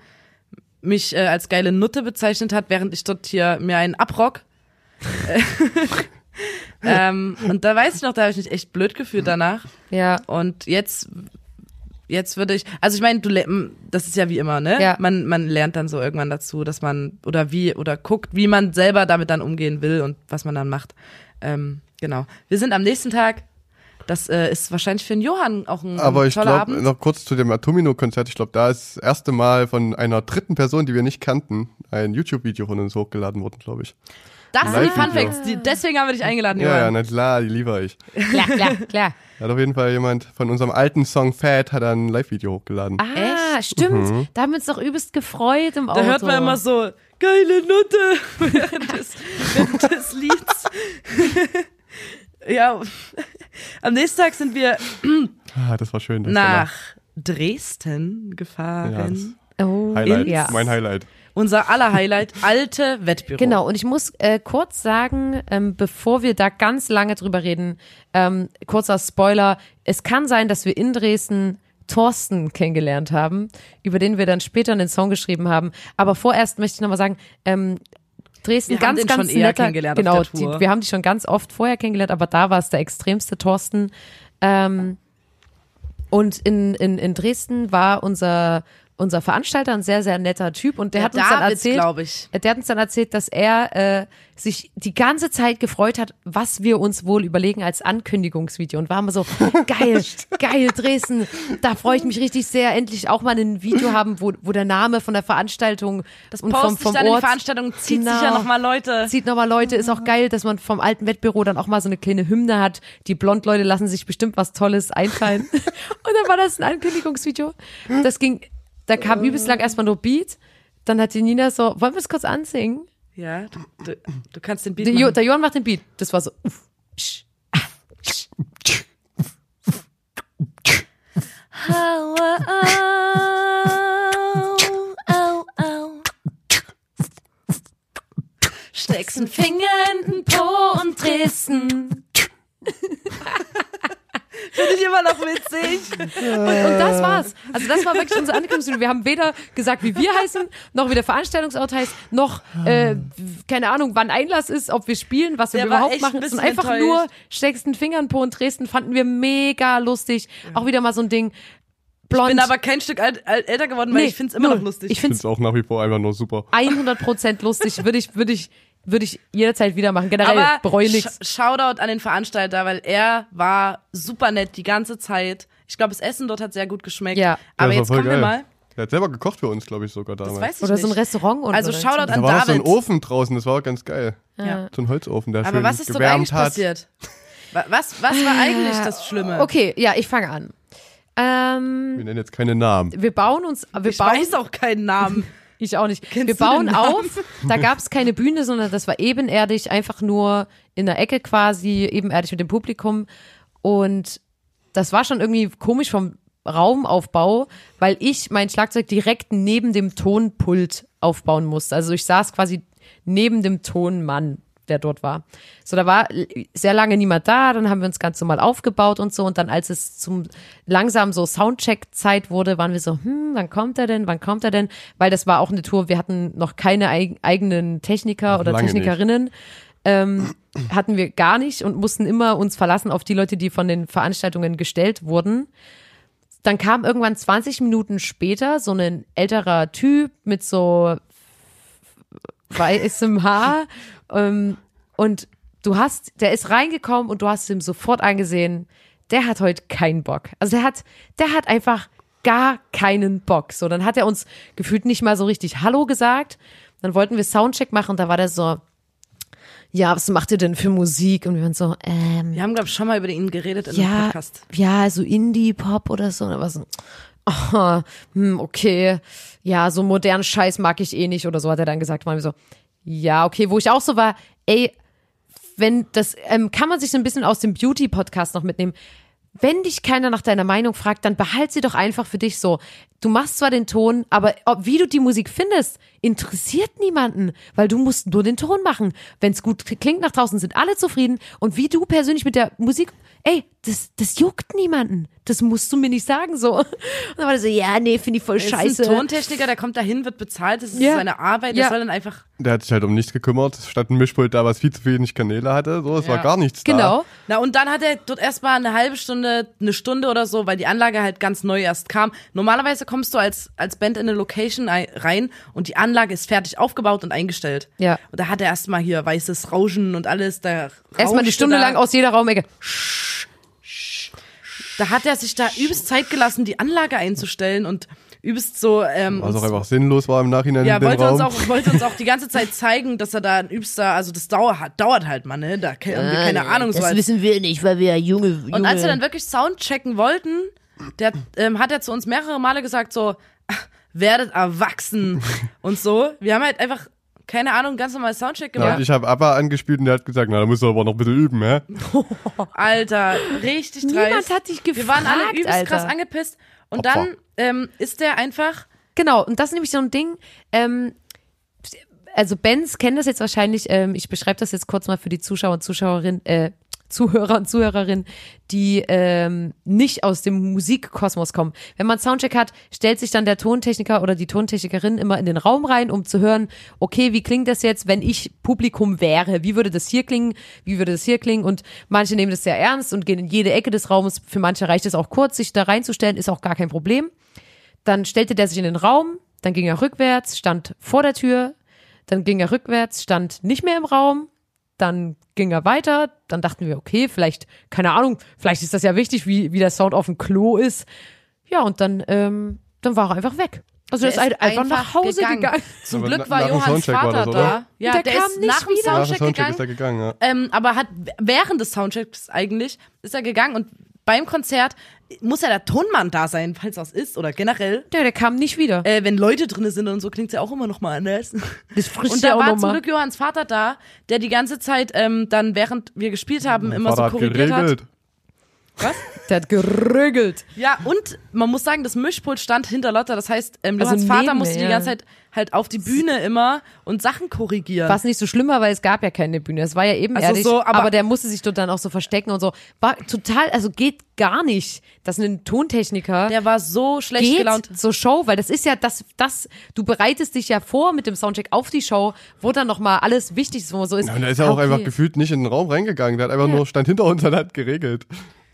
mich äh, als geile Nutte bezeichnet hat, während ich dort hier mir einen abrock. ähm, und da weiß ich noch, da habe ich mich echt blöd gefühlt danach. ja. Und jetzt, jetzt würde ich, also ich meine, du, das ist ja wie immer, ne? Ja. Man, man lernt dann so irgendwann dazu, dass man oder wie oder guckt, wie man selber damit dann umgehen will und was man dann macht. Ähm, genau. Wir sind am nächsten Tag. Das äh, ist wahrscheinlich für den Johann auch ein, Aber ein ich toller glaube, Abend. noch kurz zu dem Atomino-Konzert. Ich glaube, da ist das erste Mal von einer dritten Person, die wir nicht kannten, ein YouTube-Video von uns hochgeladen worden, glaube ich. Das sind die Fun. Facts. Deswegen haben wir dich eingeladen, Ja, ja, Johann. na klar, die liebe ich. Klar, klar, klar. Da hat auf jeden Fall jemand von unserem alten Song Fat hat ein Live-Video hochgeladen. Ah, stimmt. Da haben wir uns doch übelst gefreut im Auto. Da hört man immer so, geile Nutte während des, während des Lieds. ja, am nächsten Tag sind wir Ah, das war schön. Das nach Dresden gefahren. Ja, das- Oh, Highlight. ja. Mein Highlight. Unser aller Highlight, alte Wettbüro. Genau, und ich muss äh, kurz sagen, ähm, bevor wir da ganz lange drüber reden, ähm, kurzer Spoiler, es kann sein, dass wir in Dresden Thorsten kennengelernt haben, über den wir dann später einen Song geschrieben haben. Aber vorerst möchte ich nochmal sagen, ähm, Dresden Wir haben ganz, den ganz schon eher netter, kennengelernt auf genau, der Tour. Die, wir haben die schon ganz oft vorher kennengelernt, aber da war es der extremste Thorsten. Ähm, und in, in, in Dresden war unser, unser Veranstalter ein sehr, sehr netter Typ und der, Der hat uns dann erzählt, glaub ich. der hat uns dann erzählt, dass er äh, sich die ganze Zeit gefreut hat, was wir uns wohl überlegen als Ankündigungsvideo. Und waren wir so, geil, geil, Dresden, da freue ich mich richtig sehr, endlich auch mal ein Video haben, wo, wo der Name von der Veranstaltung das und vom, vom dann in die Ort Veranstaltung, zieht Genau. sicher nochmal Leute. zieht nochmal Leute, ist auch geil, dass man vom alten Wettbüro dann auch mal so eine kleine Hymne hat. Die Blondleute lassen sich bestimmt was Tolles einfallen. und dann war das ein Ankündigungsvideo. Das ging, da kam übelst lang erstmal nur Beat. Dann hat die Nina so, wollen wir es kurz ansingen? Ja, du, du, du kannst den Beat Der, jo machen. der Johann macht den Beat. Das war so, uff, sch, ah, sch. Au, au, au, au. Steckst einen Finger in den Po und Dresden. Finde ich immer noch witzig. Und das war's. Also das war wirklich unser Ankündigungsvideo. Wir haben weder gesagt, wie wir heißen, noch wie der Veranstaltungsort heißt, noch, äh, keine Ahnung, wann Einlass ist, ob wir spielen, was wir Der überhaupt ein machen. bisschen Und einfach enttäuscht. nur steckst einen Finger in den Po und Dresden fanden wir mega lustig. Auch wieder mal so ein Ding. Blond. Ich bin aber kein Stück alt, alt, älter geworden, weil Nee, ich finde es immer null. noch lustig. Ich finde es auch nach wie vor einfach nur super. 100% lustig. Würde ich, würde ich, würde ich jederzeit wieder machen. Generell aber bereue Sh nichts. Shoutout an den Veranstalter, weil er war super nett die ganze Zeit. Ich glaube, das Essen dort hat sehr gut geschmeckt. Ja. Aber Ja, jetzt kommen voll wir geil. mal. Der hat selber gekocht für uns, glaube ich, sogar damals. Das weiß ich Oder nicht. so ein Restaurant. Und Also oder Shoutout da an war auch so David. ein Ofen draußen, das war auch ganz geil. Ja. So ein Holzofen, der Aber schön was ist dort gewärmt eigentlich hat. passiert? Wa- Was, was war eigentlich das Schlimme? Okay, ja, ich fange an. Ähm, Wir nennen jetzt keine Namen. wir bauen uns, wir Ich bauen, weiß auch keinen Namen. Ich auch nicht. Kennst wir bauen auf, da gab es keine Bühne, sondern das war ebenerdig, einfach nur in der Ecke quasi, ebenerdig mit dem Publikum. Und das war schon irgendwie komisch vom Raumaufbau, weil ich mein Schlagzeug direkt neben dem Tonpult aufbauen musste. Also ich saß quasi neben dem Tonmann. Der dort war. So, da war sehr lange niemand da, dann haben wir uns ganz normal aufgebaut und so und dann als es zum langsam so Soundcheck-Zeit wurde, waren wir so, hm, wann kommt er denn, wann kommt er denn? Weil das war auch eine Tour, wir hatten noch keine eig eigenen Techniker Noch oder Technikerinnen. Ähm, hatten wir gar nicht und mussten immer uns verlassen auf die Leute, die von den Veranstaltungen gestellt wurden. Dann kam irgendwann 20 Minuten später so ein älterer Typ mit so weißem Haar ähm, und du hast, der ist reingekommen und du hast ihm sofort angesehen, der hat heute keinen Bock. Also der hat, der hat einfach gar keinen Bock. So, dann hat er uns gefühlt nicht mal so richtig Hallo gesagt. Dann wollten wir Soundcheck machen da war der so, ja, was macht ihr denn für Musik? Und wir waren so, ähm, Wir haben, glaube ich, schon mal über ihn geredet in einem ja, Podcast. ja, so Indie-Pop oder so. Und da war so, oh, hm, okay, ja, so modernen Scheiß mag ich eh nicht oder so, hat er dann gesagt. Waren wir so, ja, okay, wo ich auch so war, ey, wenn das, ähm, kann man sich so ein bisschen aus dem Beauty-Podcast noch mitnehmen. Wenn dich keiner nach deiner Meinung fragt, dann behalt sie doch einfach für dich so. Du machst zwar den Ton, aber ob, wie du die Musik findest, interessiert niemanden, weil du musst nur den Ton machen. Wenn es gut klingt nach draußen, sind alle zufrieden. Und wie du persönlich mit der Musik, ey, das, das juckt niemanden. Das musst du mir nicht sagen so. Und dann war der so, ja, nee, finde ich voll Er ist scheiße. ein Tontechniker, der kommt dahin, wird bezahlt, das ist Ja. seine Arbeit, Ja. der soll dann einfach. Der hat sich halt um nichts gekümmert. Stand ein Mischpult da, was viel zu wenig Kanäle hatte. So, es war Ja. gar nichts Genau. Na, und dann hat er dort erstmal eine halbe Stunde, eine Stunde oder so, weil die Anlage halt ganz neu erst kam. Normalerweise kommst du als, als Band in eine Location ei- rein und die Anlage ist fertig aufgebaut und eingestellt. Ja. Und da hat er erstmal hier weißes Rauschen und alles. Da Erstmal die rauschte Stunde da, lang aus jeder Raumecke. Da hat er sich da übelst Zeit gelassen, die Anlage einzustellen und übelst so. Ähm. Was auch einfach sinnlos war im Nachhinein ja, wollte Raum. uns, auch, wollte uns auch die ganze Zeit zeigen, dass er da ein übster, also das dauert, hat- dauert halt mal, ne? Da haben wir keine Ahnung. so Das wissen wir nicht, weil wir junge, junge Und als wir dann wirklich Sound checken wollten, der, ähm, hat er zu uns mehrere Male gesagt so, "Ach, werdet erwachsen und so. Wir haben halt einfach, keine Ahnung, ganz normal Soundcheck ja, gemacht. und ich habe Abba angespielt und der hat gesagt, na, da musst du aber noch ein bisschen üben, hä? Alter, richtig dreist. Niemand hat dich Wir waren alle gefragt, übelst Alter. krass angepisst. Und Opfer. dann ähm, ist der einfach, Genau, und das ist nämlich so ein Ding, ähm, also Benz kennen das jetzt wahrscheinlich, ähm, ich beschreibe das jetzt kurz mal für die Zuschauer und Zuschauerinnen, äh, Zuhörer und Zuhörerinnen, die ähm, nicht aus dem Musikkosmos kommen. Wenn man Soundcheck hat, stellt sich dann der Tontechniker oder die Tontechnikerin immer in den Raum rein, um zu hören, okay, wie klingt das jetzt, wenn ich Publikum wäre? Wie würde das hier klingen? Wie würde das hier klingen? Und manche nehmen das sehr ernst und gehen in jede Ecke des Raumes. Für manche reicht es auch kurz, sich da reinzustellen, ist auch gar kein Problem. Dann stellte der sich in den Raum, dann ging er rückwärts, stand vor der Tür, dann ging er rückwärts, stand nicht mehr im Raum, dann ging er weiter, dann dachten wir, okay, vielleicht, keine Ahnung, vielleicht ist das ja wichtig, wie, wie der Sound auf dem Klo ist. Ja, und dann, ähm, dann war er einfach weg. Also er ist, halt einfach, nach Hause gegangen. Zum Aber Glück war Johanns Soundcheck war Vater das, da. Ja, Der der, kam ist nicht nach wieder. Nach dem Soundcheck Soundcheck gegangen. ist er gegangen, ja. Ähm, aber hat während des Soundchecks eigentlich ist er gegangen und beim Konzert muss ja der Tonmann da sein, falls was ist oder generell. Der, der kam nicht wieder. Äh, wenn Leute drin sind und so klingt's ja auch immer noch mal anders. Das frisst Und ja da auch war zum. Glück Johanns Vater da, der die ganze Zeit ähm, dann während wir gespielt haben immer Vater so hat korrigiert geregelt. hat. Was? Der hat gerügelt. Ja, und man muss sagen, das Mischpult stand hinter Lotta. Das heißt, ähm, Also Johanns Vater neben musste die ja. ganze Zeit halt auf die Bühne immer und Sachen korrigieren. Was nicht so schlimm war, weil es gab ja keine Bühne. Es war ja eben Also ehrlich, so, aber, aber- der musste sich dort dann auch so verstecken und so. War total, also geht gar nicht, dass ein Tontechniker der war so schlecht geht gelaunt. zur Show, weil das ist ja das, das, du bereitest dich ja vor mit dem Soundcheck auf die Show, wo dann nochmal alles wichtig ist, wo man so ist. Ja, und er ist ja auch okay. einfach gefühlt nicht in den Raum reingegangen. Der hat einfach nur, stand hinter uns und hat geregelt.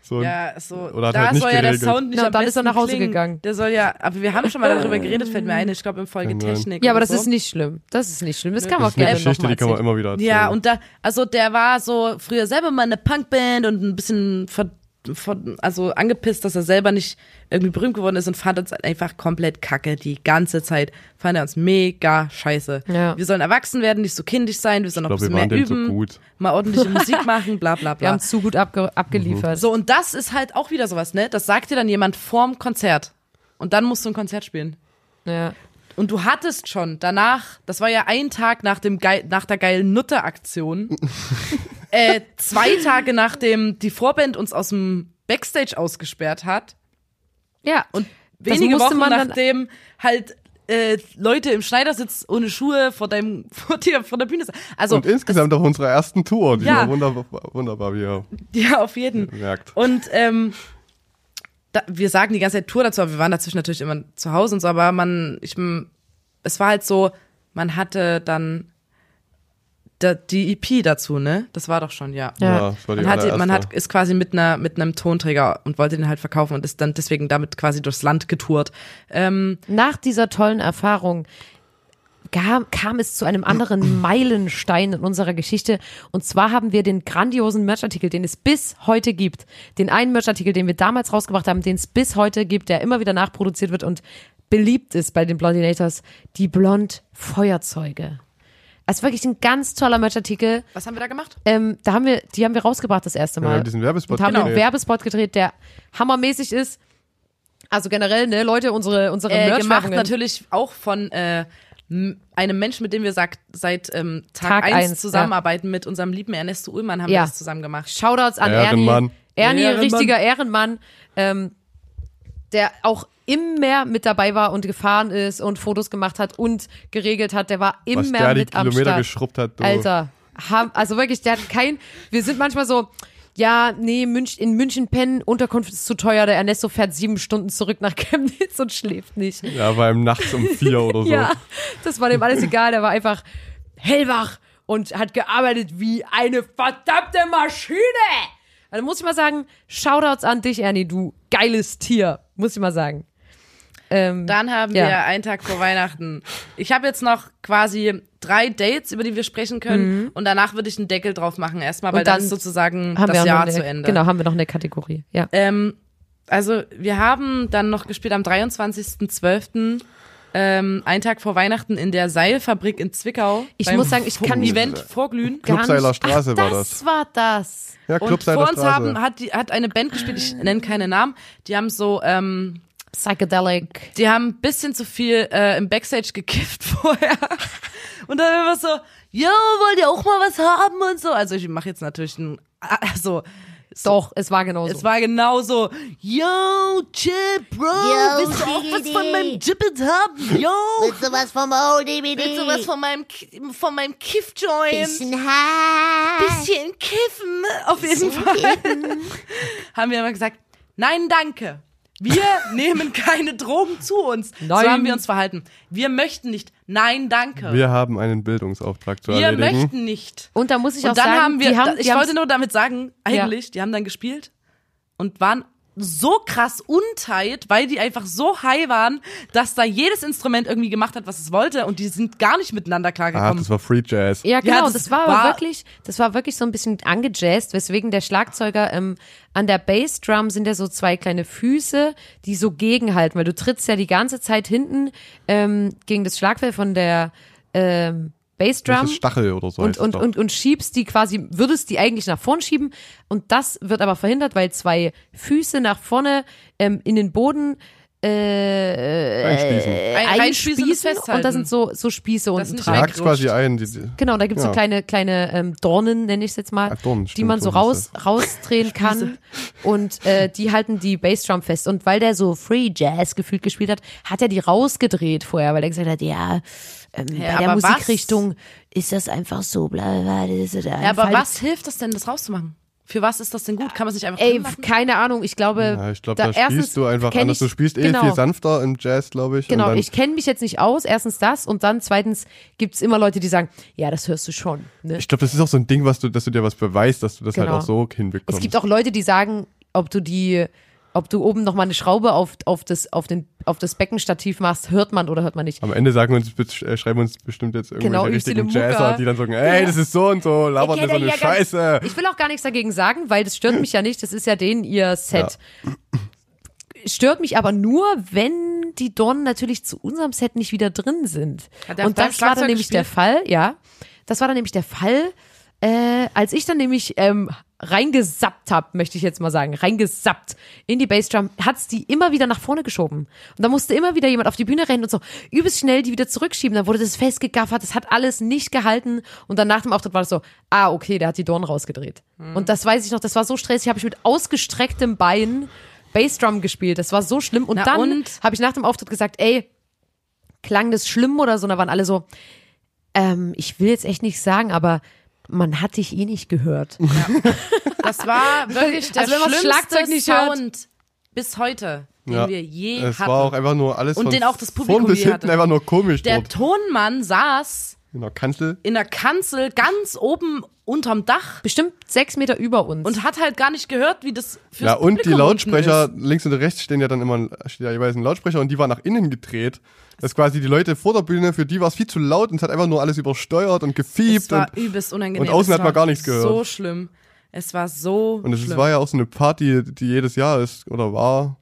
So, Ja, so, Oder da halt nicht soll ja der. Sound nicht Ja, am dann ist er nach Hause klingen. gegangen. Der soll ja, aber wir haben schon mal darüber geredet, fällt mir ein, ich glaube in Folge Kann sein. Technik. Ja, aber das so. ist nicht schlimm. Das ist nicht schlimm. Das kann man das auch gerne Geschichte, nochmal die kann man erzählen. immer wieder erzählen. Ja, und da, also der war so früher selber mal eine Punkband und ein bisschen ver, ver, also angepisst, dass er selber nicht irgendwie berühmt geworden ist und fand uns einfach komplett kacke die ganze Zeit. Fand er uns mega scheiße. Ja. Wir sollen erwachsen werden, nicht so kindisch sein, wir sollen noch ein glaub, wir bisschen mehr üben, so gut. mal ordentliche Musik machen, bla bla Wir bla. haben zu gut abge abgeliefert. So, und das ist halt auch wieder sowas, ne? Das sagt dir dann jemand vorm Konzert. Und dann musst du ein Konzert spielen. Ja. Und du hattest schon danach, das war ja ein Tag nach, dem Geil, nach der geilen Nutte-Aktion, äh, zwei Tage nachdem die Vorband uns aus dem Backstage ausgesperrt hat Ja. und wenige Wochen nachdem halt äh, Leute im Schneidersitz ohne Schuhe vor deinem vor dir vor der Bühne. Also Und insgesamt auf unserer ersten Tour, die Ja. war wunderbar, wunderbar, wie ihr ja auf jeden. merkt. Und ähm, da, wir sagen die ganze Zeit Tour dazu, aber wir waren dazwischen natürlich immer zu Hause und so, aber man, ich, es war halt so, man hatte dann da, die EP dazu, ne? Das war doch schon, ja. Ja. das war die Man, hat, man hat, ist quasi mit einer mit einem Tonträger und wollte den halt verkaufen und ist dann deswegen damit quasi durchs Land getourt. Ähm, Nach dieser tollen Erfahrung kam, kam es zu einem anderen Meilenstein in unserer Geschichte. Und zwar haben wir den grandiosen Merchartikel, den es bis heute gibt. Den einen Merchartikel, den wir damals rausgebracht haben, den es bis heute gibt, der immer wieder nachproduziert wird und beliebt ist bei den Blondinators. Die Blond-Feuerzeuge. Das ist wirklich ein ganz toller Merchartikel. was haben wir da gemacht? Ähm, da haben wir, die haben wir rausgebracht das erste wir Mal. haben diesen Werbespot und haben einen gedreht. Werbespot gedreht, der hammermäßig ist. Also generell, ne, Leute, unsere, unsere Äh, gemacht natürlich auch von äh, einem Menschen, mit dem wir sagt, seit ähm, Tag, Tag 1 eins, zusammenarbeiten, mit unserem lieben Ernesto Ullmann haben Ja. wir das zusammen gemacht. Shoutouts an Ehrenmann. Ernie. Ernie, Ehrenmann. richtiger Ehrenmann, ähm, der auch immer mit dabei war und gefahren ist und Fotos gemacht hat und geregelt hat. Der war immer Was der die mit am Kilometer Start. geschrubbt hat. Du. Alter, ham- also wirklich, der hat kein, wir sind manchmal so, ja, nee, Münch, in München pennen, Unterkunft ist zu teuer, der Ernesto fährt sieben Stunden zurück nach Chemnitz und schläft nicht. Ja, war ihm nachts um vier oder so. Ja, das war dem alles egal, der war einfach hellwach und hat gearbeitet wie eine verdammte Maschine. Also muss ich mal sagen, Shoutouts an dich, Ernie, du geiles Tier, muss ich mal sagen. Ähm, Dann haben Ja. wir einen Tag vor Weihnachten. Ich habe jetzt noch quasi drei Dates, über die wir sprechen können. Und danach würde ich einen Deckel drauf machen erstmal, weil Mhm. Und dann, dann ist sozusagen das Jahr eine, zu Ende. Genau, haben wir noch eine Kategorie. Ja. Ähm, also wir haben dann noch gespielt am 23.12. Ähm, einen Tag vor Weihnachten in der Seilfabrik in Zwickau. Ich muss sagen, ich kann Event vorglühen. Clubseiler Straße Ach, war das. das. war das. Ja, Und Clubseiler vor uns Straße. haben, hat, die, hat eine Band gespielt, ich nenne keine Namen, die haben so, ähm, Psychedelic. die haben ein bisschen zu viel äh, im Backstage gekifft vorher. Und dann immer so, yo, wollt ihr auch mal was haben und so. Also ich mache jetzt natürlich ein, also Doch, es war genauso. es war genauso, yo, Chip, Bro, Yo, willst du auch was von meinem Jippet haben? Yo, Willst du was vom ODBD? willst du was von meinem, von meinem Kiff-Joint? Bisschen hart. Bisschen kiffen, auf jeden Fall. haben wir immer gesagt, nein, danke. Wir nehmen keine Drogen zu uns. So Nein. haben wir uns verhalten. Wir möchten nicht. Nein, danke. Wir haben einen Bildungsauftrag zu Wir erledigen. möchten nicht. und da muss ich auch Und dann sagen, haben wir, die haben, ich die wollte haben's- nur damit sagen, eigentlich, die haben dann gespielt und waren so krass untight, weil die einfach so high waren, dass da jedes Instrument irgendwie gemacht hat, was es wollte und die sind gar nicht miteinander Ach, klargekommen. das war Free Jazz. Ja, genau, das das, war, war- aber wirklich, das war wirklich so ein bisschen angejazzt, weswegen der Schlagzeuger ähm, an der Bassdrum sind ja so zwei kleine Füße, die so gegenhalten, weil du trittst ja die ganze Zeit hinten ähm, gegen das Schlagfell von der ähm, Das Bassdrum ist Stachel oder so. und, es und, und, und schiebst die quasi, würdest die eigentlich nach vorn schieben und das wird aber verhindert, weil zwei Füße nach vorne ähm, in den Boden äh, Einspießen. Ein- einspießen und da sind so, so Spieße Das unten Du dran. hackst quasi ein. Die, die, Genau, da gibt's so Ja. kleine, kleine ähm, Dornen, nenne ich es jetzt mal, Ach, Dornen, die stimmt, man so so raus, rausdrehen kann. Und äh, die halten die Bassdrum fest. Und weil der so Free Jazz gefühlt gespielt hat, hat er die rausgedreht vorher, weil er gesagt hat, ja, ähm, Ja, bei der aber was- Musikrichtung ist das einfach so, bla bla. bla das ist ein Ja, aber Fall- was hilft das denn, das rauszumachen? Für was ist das denn gut? Kann man es nicht einfach Ey, keine Ahnung, ich glaube, ja, ich glaube, da, erstens spielst du einfach anders. Du spielst eh genau. viel sanfter im Jazz, glaube ich. Genau, ich kenne mich jetzt nicht aus. Erstens das und dann zweitens gibt's immer Leute, die sagen, ja, das hörst du schon. Ne? Ich glaube, das ist auch so ein Ding, was du, dass du dir was beweist, dass du das Genau. halt auch so hinbekommst. Es gibt auch Leute, die sagen, ob du die, ob du oben noch mal eine Schraube auf, auf, das, auf, den, auf das Beckenstativ machst, hört man oder hört man nicht. Am Ende sagen uns, äh, schreiben uns bestimmt jetzt irgendwelche Genau, richtigen. Jazzer, die dann sagen, ey, das ist so und so, labert mir so eine Ja, ganz- Scheiße. Ich will auch gar nichts dagegen sagen, weil das stört mich ja nicht. Das ist ja denen ihr Set. Stört mich aber nur, wenn die Dornen natürlich zu unserem Set nicht wieder drin sind. Der Und das war dann nämlich der gespielt? Fall, ja. Das war dann nämlich der Fall, äh, als ich dann nämlich ähm, reingesappt hab, möchte ich jetzt mal sagen, reingesappt in die Bassdrum, hat's die immer wieder nach vorne geschoben. Und da musste immer wieder jemand auf die Bühne rennen und so übelst schnell die wieder zurückschieben. Dann wurde das festgegaffert, das hat alles nicht gehalten. Und dann nach dem Auftritt war das so, ah, okay, der hat die Dornen rausgedreht. Und das weiß ich noch, das war so stressig, habe ich mit ausgestrecktem Bein Bassdrum gespielt. Das war so schlimm. Und Na dann habe ich nach dem Auftritt gesagt, ey, klang das schlimm oder so. Und da waren alle so, ähm, ich will jetzt echt nicht sagen, aber man hat dich eh nicht gehört. Das war wirklich der Also wenn man das schlimmste Schlagzeug nicht hört. Sound bis heute, den Ja. wir je Es hatten. war auch einfach nur alles Und von den auch das vorn Publikum bis je hinten hatte. einfach nur komisch der dort. Tonmann saß In der Kanzel. in der Kanzel ganz oben unterm Dach Bestimmt sechs Meter über uns. und hat halt gar nicht gehört, wie das fürs Ja, und die Publikum Lautsprecher, unten ist. links und rechts stehen ja dann immer steht ja jeweils ein Lautsprecher und die war nach innen gedreht. Das ist quasi die Leute vor der Bühne, für die war es viel zu laut und es hat einfach nur alles übersteuert und gefiebt. Es war und, übelst unangenehm. und außen Es hat man gar nichts gehört. So schlimm. Es war so und es schlimm. war ja auch so eine Party, die jedes Jahr ist oder war.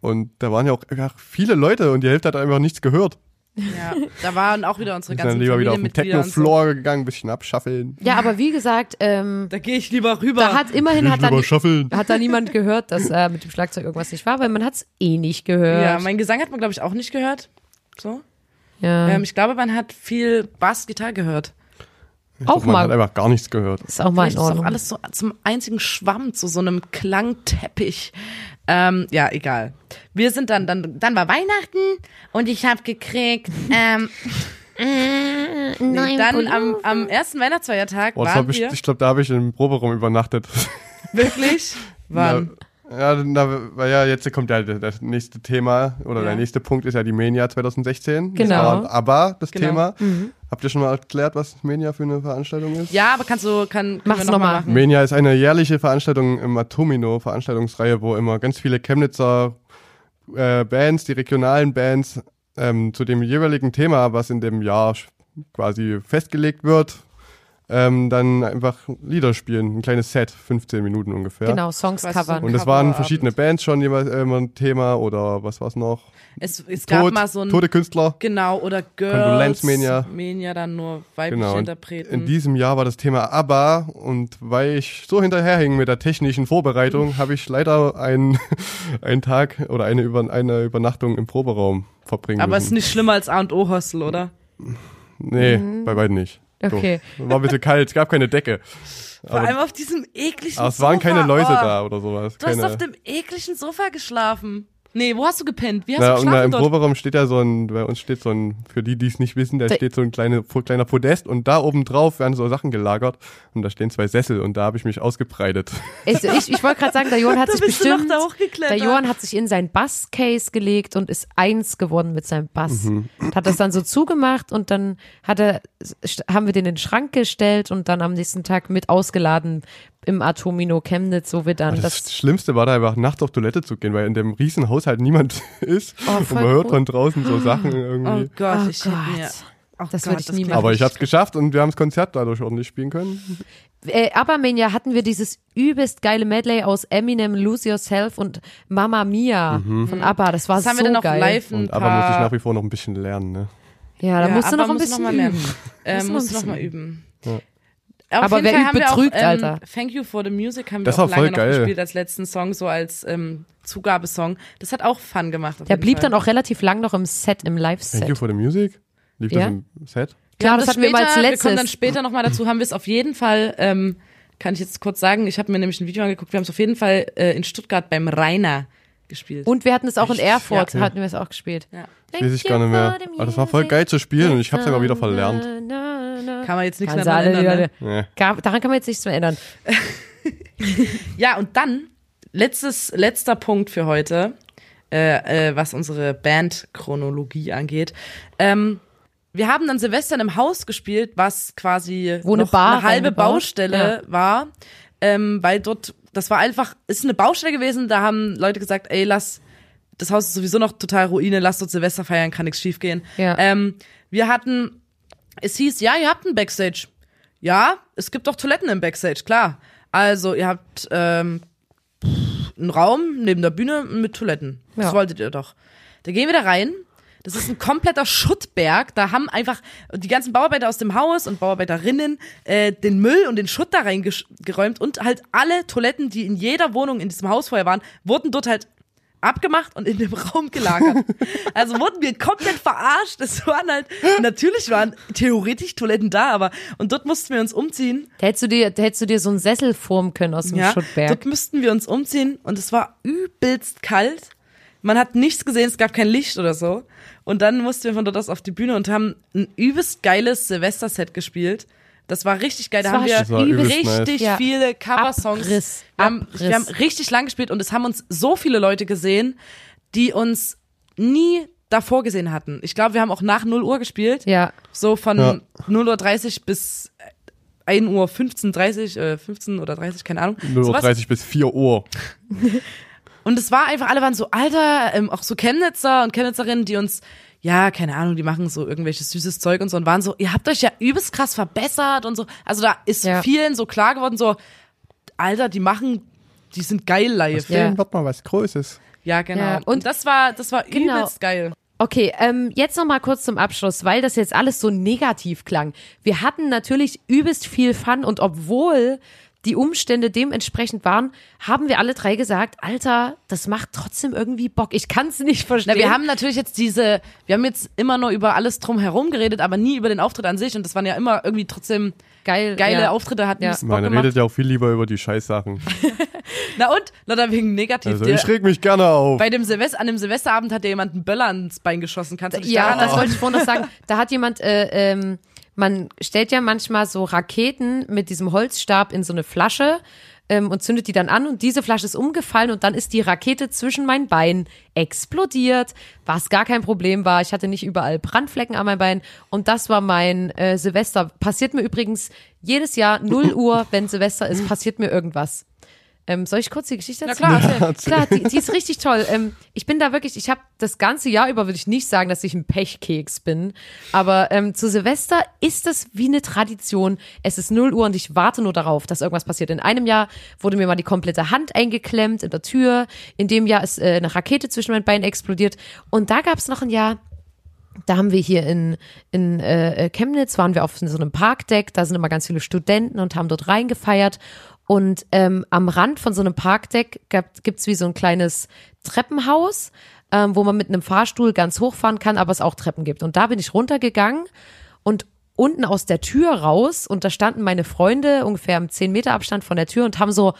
Und da waren ja auch einfach viele Leute und die Hälfte hat einfach nichts gehört. Ja, da waren auch wieder unsere Wir sind ganzen dann lieber wieder auf den und so. Techno-Floor gegangen, ein bisschen abschaffeln. ja, aber wie gesagt, ähm, Da gehe ich lieber rüber. da hat immerhin hat da, hat da niemand gehört, dass äh, mit dem Schlagzeug irgendwas nicht war, weil man hat es eh nicht gehört. ja, mein Gesang hat man, glaube ich, auch nicht gehört. So. Ja. Ähm, ich glaube, man hat viel Bass, Gitarre gehört. auch Man hat mal. einfach gar nichts gehört. Ist auch mal Vielleicht in ist auch Ordnung. alles so zum einzigen Schwamm, zu so einem Klangteppich. Ähm, ja, egal. Wir sind dann, dann, dann war Weihnachten und ich habe gekriegt, ähm, Nein, dann am, am ersten Weihnachtsfeiertag das war waren wir ich glaube, da habe ich im Proberaum übernachtet. wirklich, wann? Ja, na, weil ja, jetzt kommt ja das nächste Thema oder Ja. der nächste Punkt ist ja die Mania 2016. Das Genau. war aber das Genau. Thema. Habt ihr schon mal erklärt, was Mania für eine Veranstaltung ist? Ja, aber kannst du, kann, Mach's wir noch. Mania ist eine jährliche Veranstaltung im Atomino Veranstaltungsreihe, wo immer ganz viele Chemnitzer äh, Bands, die regionalen Bands, ähm, zu dem jeweiligen Thema, was in dem Jahr quasi festgelegt wird, ähm, dann einfach Lieder spielen. Ein kleines Set, 15 Minuten ungefähr. Genau, Songs covern. Und das Coverabend. waren verschiedene Bands schon jeweils äh, immer ein Thema oder was war's noch? Es, es gab Tod, mal so ein, tote Künstler. genau, oder Girls. Kondolenzmania. Mania dann nur weibliche Genau. Interpreten. in diesem Jahr war das Thema ABBA und weil ich so hinterherhing mit der technischen Vorbereitung, habe ich leider einen, einen Tag oder eine, Über eine Übernachtung im Proberaum verbringen aber es ist müssen. nicht schlimmer als A und O Hostel, oder? nee, bei beiden nicht. Okay. So. War ein bisschen kalt, es gab keine Decke. Vor Aber, allem auf diesem ekligen aber es waren Sofa. keine Läuse oh, da oder sowas. Du hast keine, auf dem ekligen Sofa geschlafen. Nee, wo hast du gepennt? Wie hast na, du und da im geschlafen dort? Proberaum steht ja so ein, bei uns steht so ein, für die, die es nicht wissen, da Da- steht so ein kleine, kleiner Podest und da oben drauf werden so Sachen gelagert und da stehen zwei Sessel und da habe ich mich ausgebreitet. Ich, ich, ich wollte gerade sagen, der Johann hat Da sich bist du noch bestimmt. Der Johann hat sich in sein Basscase gelegt und ist eins geworden mit seinem Bass. Mhm. Hat das dann so zugemacht und dann hat er, haben wir den in den Schrank gestellt und dann am nächsten Tag mit ausgeladen im Atomino Chemnitz, so wir dann Das, das. Schlimmste war da einfach nachts auf Toilette zu gehen, weil in dem riesen Haushalt niemand ist Oh, und man hört gut. von draußen so Sachen Oh irgendwie. Gott, Oh ich Gott. mir... Oh Das Gott, würde ich nie machen. Aber ich habe es geschafft und wir haben das Konzert dadurch ordentlich spielen können. Äh, Abermania hatten wir dieses übelst geile Medley aus Eminem, Lose Yourself und Mamma Mia Mhm. von ABBA. Das war Das haben so wir dann auch geil. live Und aber muss ich nach wie vor noch ein bisschen lernen. Ne? Ja, da Ja, musst du aber noch ein bisschen noch mal lernen. üben. Äh, Musst noch musst du noch mal üben. Ja. Auf Aber jeden wer Fall übt, haben wir betrügt, auch, ähm, Alter. Thank You for the Music haben Das wir auch war voll lange geil. noch gespielt als letzten Song, so als ähm, Zugabesong. Das hat auch Fun gemacht. Der blieb Fall. dann auch relativ lang noch im Set, im Thank you Live-Set. for the music. Lief Ja? das im Set? Klar, haben das hatten wir mal als später- Wir kommen dann letztes. später nochmal dazu, haben wir es auf jeden Fall, ähm, kann ich jetzt kurz sagen, ich habe mir nämlich ein Video angeguckt, wir haben es auf jeden Fall äh, in Stuttgart beim Rainer gespielt. Und wir hatten es auch in Erfurt, Ja. hatten wir es auch gespielt. ja. Das weiß ich gar nicht mehr. Aber das war voll geil zu spielen und ich habe es aber wieder verlernt. Kann man jetzt nichts mehr ändern. Ne? Daran kann man jetzt nichts mehr ändern. Ja, und dann, letztes, letzter Punkt für heute, äh, äh, was unsere Bandchronologie angeht. Ähm, wir haben dann Silvester in einem Haus gespielt, was quasi Wo eine noch Bar eine halbe? Baustelle war, ähm, weil dort, das war einfach, ist eine Baustelle gewesen, da haben Leute gesagt, ey, lass, das Haus ist sowieso noch total Ruine, lass dort Silvester feiern, kann nichts schiefgehen. Ja. Ähm, wir hatten, es hieß, ja, ihr habt ein Backstage. Ja, es gibt auch Toiletten im Backstage, klar. Also, ihr habt ähm, einen Raum neben der Bühne mit Toiletten. Das Ja. wolltet ihr doch. Da gehen wir da rein. Das ist ein kompletter Schuttberg. Da haben einfach die ganzen Bauarbeiter aus dem Haus und Bauarbeiterinnen äh, den Müll und den Schutt da reingeräumt und halt alle Toiletten, die in jeder Wohnung in diesem Haus vorher waren, wurden dort halt abgemacht und in dem Raum gelagert. Also wurden wir komplett verarscht. Es waren halt, natürlich waren theoretisch Toiletten da, aber und dort mussten wir uns umziehen. Da hättest du dir, da hättest du dir so einen Sessel formen können aus dem Ja, Schuttberg. dort müssten wir uns umziehen und es war übelst kalt. Man hat nichts gesehen, es gab kein Licht oder so. Und dann mussten wir von dort aus auf die Bühne und haben ein übelst geiles Silvester-Set gespielt. Das war richtig geil. Da Das haben wir richtig nice. Viele Coversongs. Abriss. Wir haben, Abriss. wir haben richtig lang gespielt und es haben uns so viele Leute gesehen, die uns nie davor gesehen hatten. Ich glaube, wir haben auch nach 0 Uhr gespielt. Ja. So von Ja. 0.30 Uhr bis 1 Uhr 15, 30, äh, 15 oder 30, keine Ahnung. 0.30 Sowas. Uhr bis 4 Uhr. Und es war einfach, alle waren so alter, ähm, auch so Chemnitzer und Chemnitzerinnen, die uns, ja, keine Ahnung, die machen so irgendwelches süßes Zeug und so und waren so, ihr habt euch ja übelst krass verbessert und so. Also da ist Ja. vielen so klar geworden, so, Alter, die machen, die sind geil live. Ja. Dann wird mal was Großes. Ja, genau. Ja, und, und- das war, das war Genau. übelst geil. Okay, ähm, jetzt noch mal kurz zum Abschluss, weil das jetzt alles so negativ klang. Wir hatten natürlich übelst viel Fun und obwohl die Umstände dementsprechend waren, haben wir alle drei gesagt, Alter, das macht trotzdem irgendwie Bock. Ich kann es nicht verstehen. Na, wir haben natürlich jetzt diese, wir haben jetzt immer nur über alles drum herum geredet, aber nie über den Auftritt an sich und das waren ja immer irgendwie trotzdem geil, geile ja. Auftritte, hat Ja. Man gemacht. redet ja auch viel lieber über die Scheißsachen. Na und, Lauter wegen negativ. Also ich reg mich gerne auf. bei dem Silvester, an dem Silvesterabend hat dir jemand einen Böller ans Bein geschossen. Kannst du dich Ja, daran das wollte ich vorhin noch sagen. Da hat jemand, äh, ähm, man stellt ja manchmal so Raketen mit diesem Holzstab in so eine Flasche ähm, und zündet die dann an und diese Flasche ist umgefallen und dann ist die Rakete zwischen meinen Beinen explodiert, was gar kein Problem war. Ich hatte nicht überall Brandflecken an meinen Beinen und das war mein äh, Silvester. Passiert mir übrigens jedes Jahr 0 Uhr, wenn Silvester ist, passiert mir irgendwas. Ähm, soll ich kurz die Geschichte Na erzählen? klar, erzähl. Klar, die, die ist richtig toll. Ähm, ich bin da wirklich, ich habe das ganze Jahr über, würde ich nicht sagen, dass ich ein Pechkeks bin. Aber ähm, zu Silvester ist es wie eine Tradition. Es ist 0 Uhr und ich warte nur darauf, dass irgendwas passiert. In einem Jahr wurde mir mal die komplette Hand eingeklemmt in der Tür. In dem Jahr ist äh, eine Rakete zwischen meinen Beinen explodiert. Und da gab es noch ein Jahr, da haben wir hier in, in äh, Chemnitz, waren wir auf so einem Parkdeck, da sind immer ganz viele Studenten und haben dort reingefeiert. Und ähm, am Rand von so einem Parkdeck gab, gibt's wie so ein kleines Treppenhaus, ähm, wo man mit einem Fahrstuhl ganz hochfahren kann, aber es auch Treppen gibt. Und da bin ich runtergegangen und unten aus der Tür raus und da standen meine Freunde ungefähr im 10 Meter Abstand von der Tür und haben so,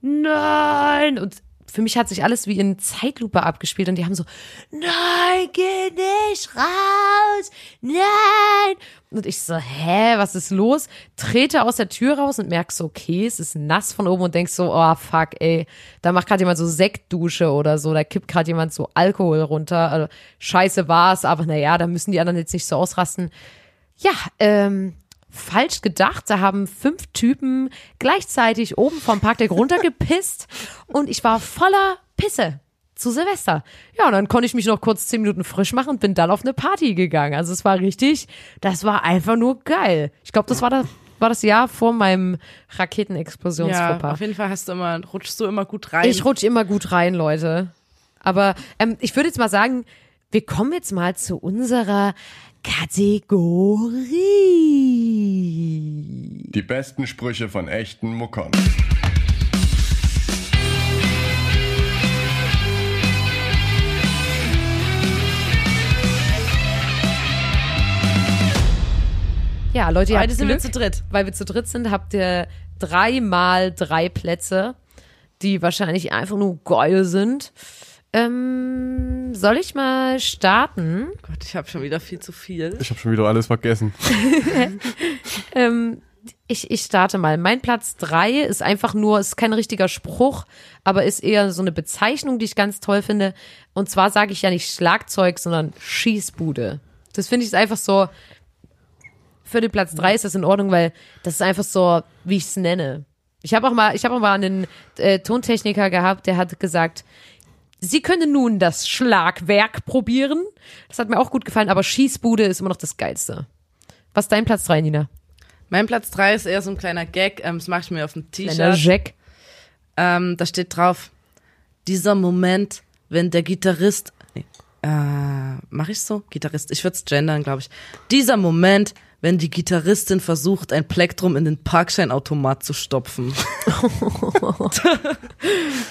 nein! Und für mich hat sich alles wie in Zeitlupe abgespielt und die haben so, nein, geh nicht raus, nein. Und ich so, hä, was ist los? Trete aus der Tür raus und merk so, okay, es ist nass von oben und denk so, oh fuck, ey, da macht gerade jemand so Sektdusche oder so, da kippt gerade jemand so Alkohol runter. Also, scheiße war's, aber naja, da müssen die anderen jetzt nicht so ausrasten. Ja, ähm, falsch gedacht. Da haben fünf Typen gleichzeitig oben vom Parkdeck runtergepisst und ich war voller Pisse zu Silvester. Ja, und dann konnte ich mich noch kurz zehn Minuten frisch machen und bin dann auf eine Party gegangen. Also es war richtig, das war einfach nur geil. Ich glaube, das war das, war das Jahr vor meinem Ja, Raketenexplosionsfauxpas. auf jeden Fall hast du immer, rutschst du immer gut rein. Ich rutsche immer gut rein, Leute. Aber ähm, ich würde jetzt mal sagen, wir kommen jetzt mal zu unserer Kategorie. Die besten Sprüche von echten Muckern. Ja, Leute, ihr Heute habt sind wir Glück, zu dritt. weil wir zu dritt sind, habt ihr dreimal drei Plätze, die wahrscheinlich einfach nur geil sind. Ähm, soll ich mal starten? Gott, ich habe schon wieder viel zu viel. Ich habe schon wieder alles vergessen. Ähm, ich, ich starte mal. Mein Platz drei ist einfach nur, ist kein richtiger Spruch, aber ist eher so eine Bezeichnung, die ich ganz toll finde. Und zwar sage ich ja nicht Schlagzeug, sondern Schießbude. Das finde ich einfach so, für den Platz drei ist das in Ordnung, weil das ist einfach so, wie ich es nenne. Ich habe auch mal, ich habe auch mal einen äh, Tontechniker gehabt, der hat gesagt, Sie können nun das Schlagwerk probieren. Das hat mir auch gut gefallen, aber Schießbude ist immer noch das Geilste. Was ist dein Platz drei, Nina? Mein Platz drei ist eher so ein kleiner Gag, ähm, das mache ich mir auf dem Kleiner T-Shirt. Jack. Ähm, da steht drauf, dieser Moment, wenn der Gitarrist, nee, äh, mach ich so? Gitarrist, ich würde es gendern, glaube ich. Dieser Moment, wenn die Gitarristin versucht, ein Plektrum in den Parkscheinautomat zu stopfen.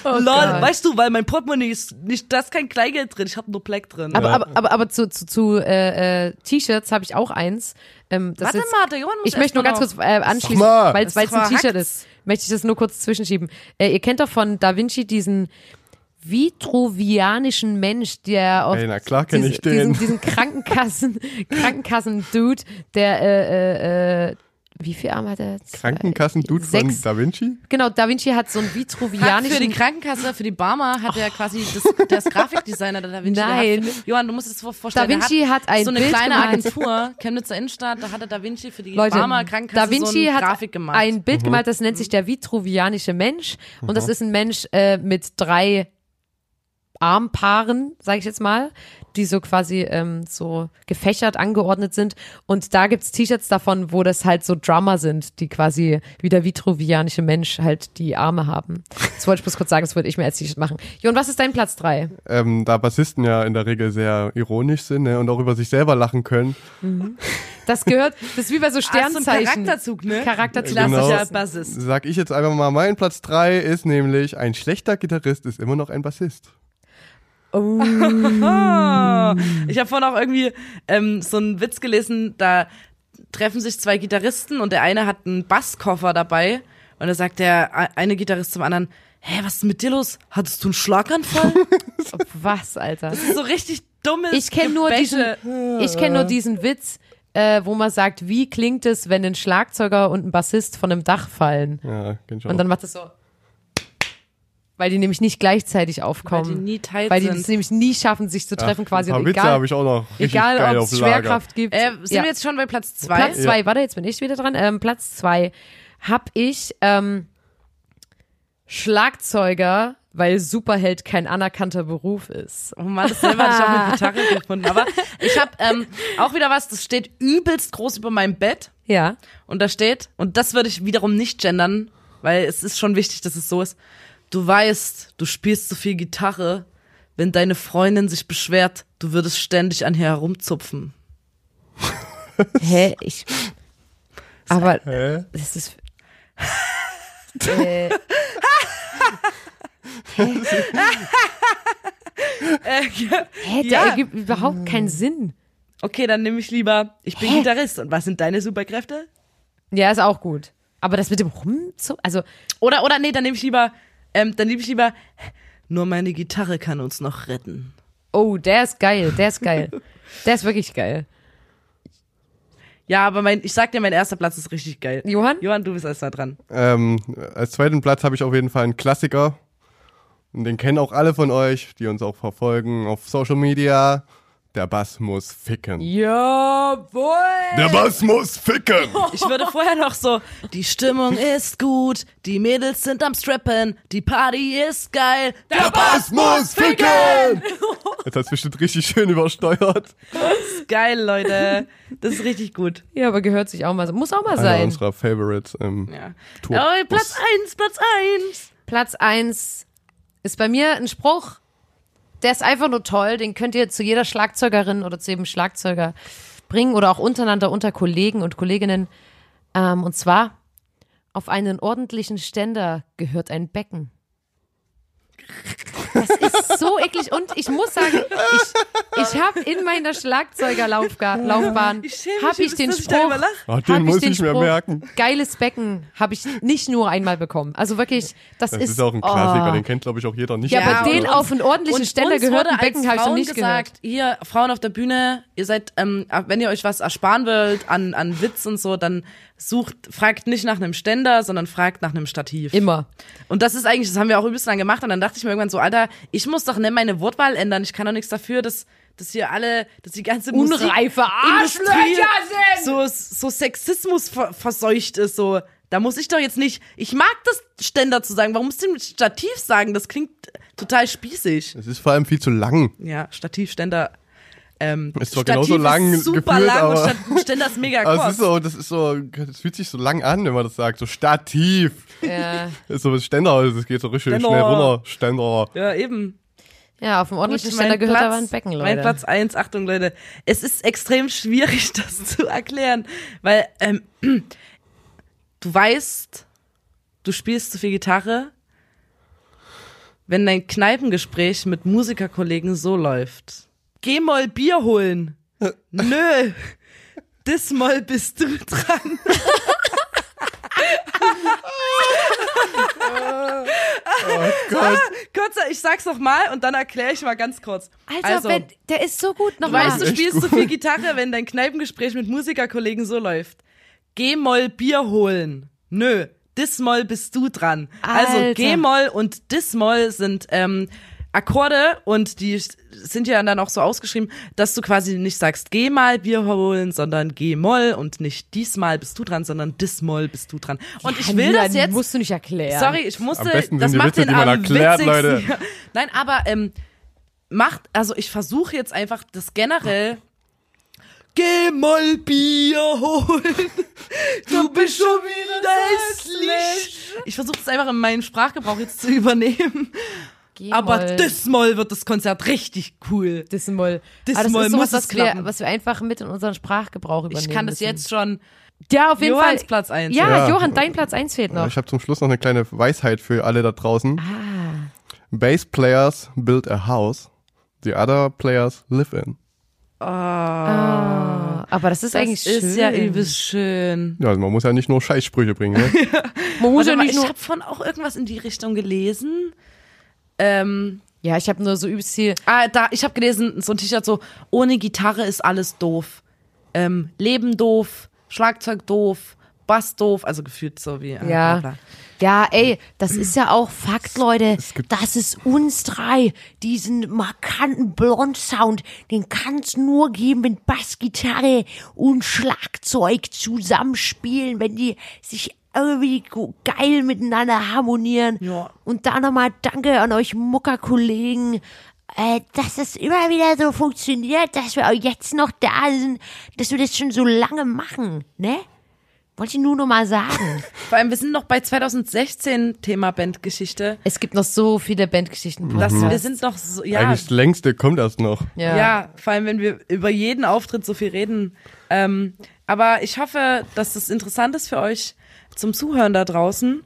Lol, Gott. weißt du, weil mein Portemonnaie ist nicht, da ist kein Kleingeld drin, ich habe nur Pleck drin. Aber, aber, aber, aber zu, zu, zu äh, äh, T-Shirts habe ich auch eins. Ähm, das Warte ist, mal, der Johann muss ich möchte nur ganz kurz äh, anschließen, weil es ein T-Shirt ist, möchte ich das nur kurz zwischenschieben. Äh, ihr kennt doch von Da Vinci diesen vitruvianischen Mensch, der auf Ey, na klar diesen, ich den. diesen, diesen Krankenkassen, Krankenkassen-Dude, der äh, äh, äh, wie viel Arme hat er? jetzt? Krankenkassen-Dude von Sechs. Da Vinci? Genau, Da Vinci hat so einen Hat für die vitruvianischen Krankenkasse, für die Barmer hat er quasi, das, ist Grafikdesigner, der Da Vinci. Nein. Hat, Johann, du musst es vorstellen. Da Vinci der hat ein so eine Bild kleine gemalt. Agentur, Chemnitzer Innenstadt, da hat er Da Vinci für die Leute, Barmer Krankenkasse Da Vinci so eine hat Grafik gemacht. ein Bild gemalt, das nennt sich der vitruvianische Mensch. Und das ist ein Mensch äh, mit drei Armpaaren, sage ich jetzt mal, die so quasi ähm, so gefächert angeordnet sind. Und da gibt's T-Shirts davon, wo das halt so Drummer sind, die quasi wie der vitruvianische Mensch halt die Arme haben. Das wollte ich bloß kurz sagen, das würde ich mir als T-Shirt machen. Jon, was ist dein Platz drei? Ähm, da Bassisten ja in der Regel sehr ironisch sind ne, und auch über sich selber lachen können. Das gehört, das ist wie bei so Ah, so ein Sternzeichen. Charakterzug, ne? Charakterzug. Genau. Bassist. Sag ich jetzt einfach mal, mein Platz 3 ist nämlich, ein schlechter Gitarrist ist immer noch ein Bassist. Ah, ich habe vorhin auch irgendwie ähm, so einen Witz gelesen, da treffen sich zwei Gitarristen und der eine hat einen Basskoffer dabei und da sagt der eine Gitarrist zum anderen, hä, was ist mit dir los? Hattest du einen Schlaganfall? Was, Alter? Das ist so richtig dummes Ich kenne nur diesen, ich kenne nur diesen Witz, äh, wo man sagt, wie klingt es, wenn ein Schlagzeuger und ein Bassist von einem Dach fallen? Ja, kenn ich auch. Und dann macht es so. Weil die nämlich nicht gleichzeitig Weil aufkommen. die nie tight Weil die es nämlich nie schaffen, sich zu treffen quasi. Ein paar Witze egal, habe ich auch noch egal ob es. Schwerkraft gibt. Äh, sind Ja. wir jetzt schon bei Platz zwei? Platz zwei, warte, jetzt bin ich wieder dran. Ähm, Platz zwei hab ich ähm, Schlagzeuger, weil Superheld kein anerkannter Beruf ist. Oh Mann, das selber hatte ich auch mit Gitarre gefunden. Aber ich habe ähm, auch wieder was, das steht übelst groß über meinem Bett. Ja. Und da steht, und das würde ich wiederum nicht gendern, weil es ist schon wichtig, dass es so ist. Du weißt, du spielst zu viel Gitarre, wenn deine Freundin sich beschwert, du würdest ständig an ihr herumzupfen. Hä? Ich. Aber Hä? das ist. äh, hä, der Ja. ergibt überhaupt keinen Sinn. Okay, dann nehme ich lieber, ich bin Hä? Gitarrist. Und was sind deine Superkräfte? Ja, ist auch gut. Aber das mit dem Rumzu, also Oder, oder nee, dann nehme ich lieber, ähm, dann nehme ich lieber, nur meine Gitarre kann uns noch retten. oh, der ist geil, der ist geil. Der ist wirklich geil. Ja, aber mein, ich sag dir, mein erster Platz ist richtig geil. Johann? Johann, du bist erst mal dran. Ähm, als zweiten Platz habe ich auf jeden Fall einen Klassiker. Und den kennen auch alle von euch, die uns auch verfolgen auf Social Media. Der Bass muss ficken. Jawohl! Der Bass muss ficken! Ich würde vorher noch so, die Stimmung ist gut, die Mädels sind am Strappen, die Party ist geil. Der Bass muss ficken! Jetzt hast du bestimmt richtig schön übersteuert. Geil, Leute. Das ist richtig gut. Ja, aber gehört sich auch mal so. Muss auch mal Einer sein. unserer Favorites im Ja. Tour. Oh, Platz eins, Platz eins. Platz eins ist bei mir ein Spruch, der ist einfach nur toll. Den könnt ihr zu jeder Schlagzeugerin oder zu jedem Schlagzeuger bringen oder auch untereinander unter Kollegen und Kolleginnen. Ähm, und zwar, auf einen ordentlichen Ständer gehört ein Becken. Das ist so eklig und ich muss sagen, ich, ich habe in meiner Schlagzeugerlaufbahn Ich habe ich den ich Spruch, hab den muss den ich mir Spruch, merken. Geiles Becken habe ich nicht nur einmal bekommen. Also wirklich, das, Das ist, auch ein Klassiker, den kennt glaube ich auch jeder nicht. Ja, Ja, aber den auf einen ordentlichen Und Ständer gehört Becken, habe ich noch nicht gesagt, ihr Frauen auf der Bühne, ihr seid, ähm, wenn ihr euch was ersparen wollt an, an Witz und so, dann sucht, fragt nicht nach einem Ständer, sondern fragt nach einem Stativ. Immer. Und das ist eigentlich, das haben wir auch übelst lang gemacht und dann dachte ich mir irgendwann so, Alter, ich muss doch nicht meine Wortwahl ändern, ich kann doch nichts dafür, dass, dass hier alle, dass die ganze Unreife Musikindustrie Arschlöcher sind! so, so Sexismus ver verseucht ist, so. Da muss ich doch jetzt nicht, ich mag das Ständer zu sagen, warum musst du Stativ sagen? Das klingt total spießig. Es ist vor allem viel zu lang. Ja, Stativständer. Ähm, Ist zwar Stativ genauso lang ist super gefühlt, lang aber- und Ständer ist mega Aber es kurz. ist so, das ist so, das fühlt sich so lang an, wenn man das sagt. So Stativ. Ja, Ist so ein Ständer, das geht so richtig Ständer. schnell runter. Ständer. ja, eben. ja auf einem ordentlichen Gut, Ständer gehört Platz- aber ein Becken, Leute. Mein Platz eins, Achtung Leute, es ist extrem schwierig, das zu erklären, weil ähm, du weißt, du spielst zu viel Gitarre, wenn dein Kneipengespräch mit Musikerkollegen so läuft. Geh mal Bier holen. Nö, diesmal bist du dran. Kurzer, ich sag's noch mal und dann erkläre ich mal ganz kurz. Alter, also, wenn, der ist so gut. Nochmal. weißt, du spielst so viel Gitarre, wenn dein Kneipengespräch mit Musikerkollegen so läuft. G-Moll Bier holen. Nö, Dis-Moll bist du dran. Also Alter. G-Moll und Dis-Moll sind ähm, Akkorde und die sind ja dann auch so ausgeschrieben, dass du quasi nicht sagst G-Mal Bier holen, sondern G-Moll und nicht diesmal bist du dran, sondern Dis-Moll bist du dran. Und ich will Ja, das jetzt Musst du nicht erklären. Sorry, ich musste. Am besten das sind die macht Witze, den die man erklärt, witzigsten. Leute. Nein, aber ähm, macht, also ich versuche jetzt einfach das generell. Geh mal Bier holen. Du bist schon wieder hässlich. Ich versuche es einfach in meinen Sprachgebrauch jetzt zu übernehmen. Aber G-Moll. Dis-Moll wird das Konzert richtig cool. Aber das ist muss sowas, es was wir, klappen. was wir einfach mit in unseren Sprachgebrauch übernehmen Ich kann das müssen. jetzt schon. Ja, auf jeden Johans Fall. Platz eins. Ja, Ja. Johann, dein Platz 1 fehlt noch. Ich habe zum Schluss noch eine kleine Weisheit für alle da draußen. Ah. Bass players build a house, the other players live in. Ah, aber das ist Das eigentlich ist schön. ja übelst schön. Ja, also man muss ja nicht nur Scheißsprüche bringen. Ne? Man muss Warte ja mal, nicht ich nur. habe von auch irgendwas in die Richtung gelesen. Ähm, Ja, ich habe nur so übelst viel. Ah, da, ich habe gelesen, so ein T-Shirt so, ohne Gitarre ist alles doof. Ähm, Leben doof, Schlagzeug doof, Bass doof, also gefühlt so wie. äh, Ja. bla, bla. Ja, ey, das ist ja auch Fakt, Leute. gibt- Das ist uns drei. Diesen markanten Blond-Sound, den kann es nur geben, wenn Bassgitarre und Schlagzeug zusammenspielen, wenn die sich irgendwie geil miteinander harmonieren. Ja. Und da nochmal Danke an euch Muckerkollegen, äh, dass das immer wieder so funktioniert, dass wir auch jetzt noch da sind, dass wir das schon so lange machen, ne? Wollte ich nur noch mal sagen. Vor allem, wir sind noch bei 2016 Thema Bandgeschichte. Es gibt noch so viele Bandgeschichten. Das, wir sind noch so, ja, Eigentlich das längste kommt erst noch. ja. vor allem, wenn wir über jeden Auftritt so viel reden. Ähm, aber ich hoffe, dass das interessant ist für euch zum Zuhören da draußen.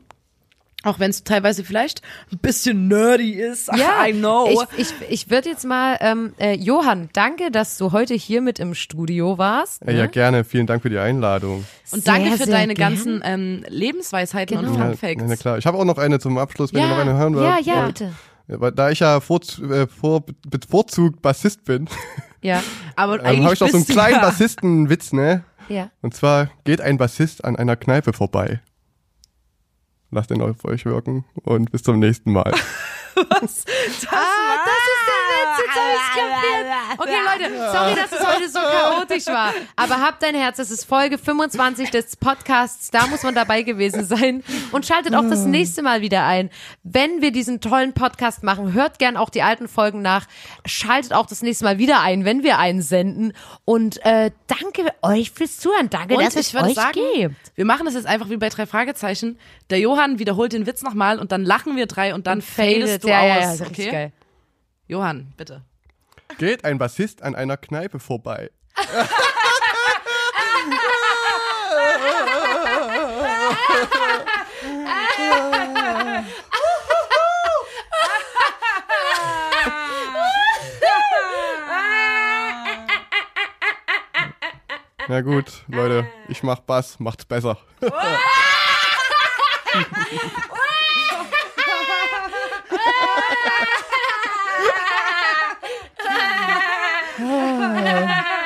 Auch wenn es teilweise vielleicht ein bisschen nerdy ist. Ach, Ja, I know. Ich, ich, ich würde jetzt mal, ähm, äh, Johann, danke, dass du heute hier mit im Studio warst. Äh, Ja, gerne. Vielen Dank für die Einladung. Und Sehr, danke für deine gern. ganzen ähm, Lebensweisheiten und Genau. Fun Ja, Facts. na klar. Ich habe auch noch eine zum Abschluss, wenn ihr noch eine hören ja, wollt. ja, bitte. Ja, weil Da ich ja vor, äh, vor, bevorzugt Bassist bin, Ja, Aber ähm, habe ich noch so einen kleinen ja- Bassistenwitz, ne? Ja. Und zwar geht ein Bassist an einer Kneipe vorbei. Lasst den auf euch wirken und bis zum nächsten Mal. Das Ah, das ist jetzt hab ich's kapiert. Okay, Leute, sorry, dass es heute so chaotisch war. Aber habt ein Herz, das ist Folge 25 des Podcasts, da muss man dabei gewesen sein. Und schaltet auch das nächste Mal wieder ein. Wenn wir diesen tollen Podcast machen, hört gern auch die alten Folgen nach. Schaltet auch das nächste Mal wieder ein, wenn wir einen senden. Und äh, danke euch fürs Zuhören. Danke, Und dass es euch sagen, gibt. wir machen das jetzt einfach wie bei drei Fragezeichen. Der Johann wiederholt den Witz nochmal und dann lachen wir drei und dann fadest du ja, aus. ja, ja, ist richtig okay? geil. Johann, bitte. Geht ein Bassist an einer Kneipe vorbei. Na gut, Leute, ich mach Bass, macht's besser. Oh.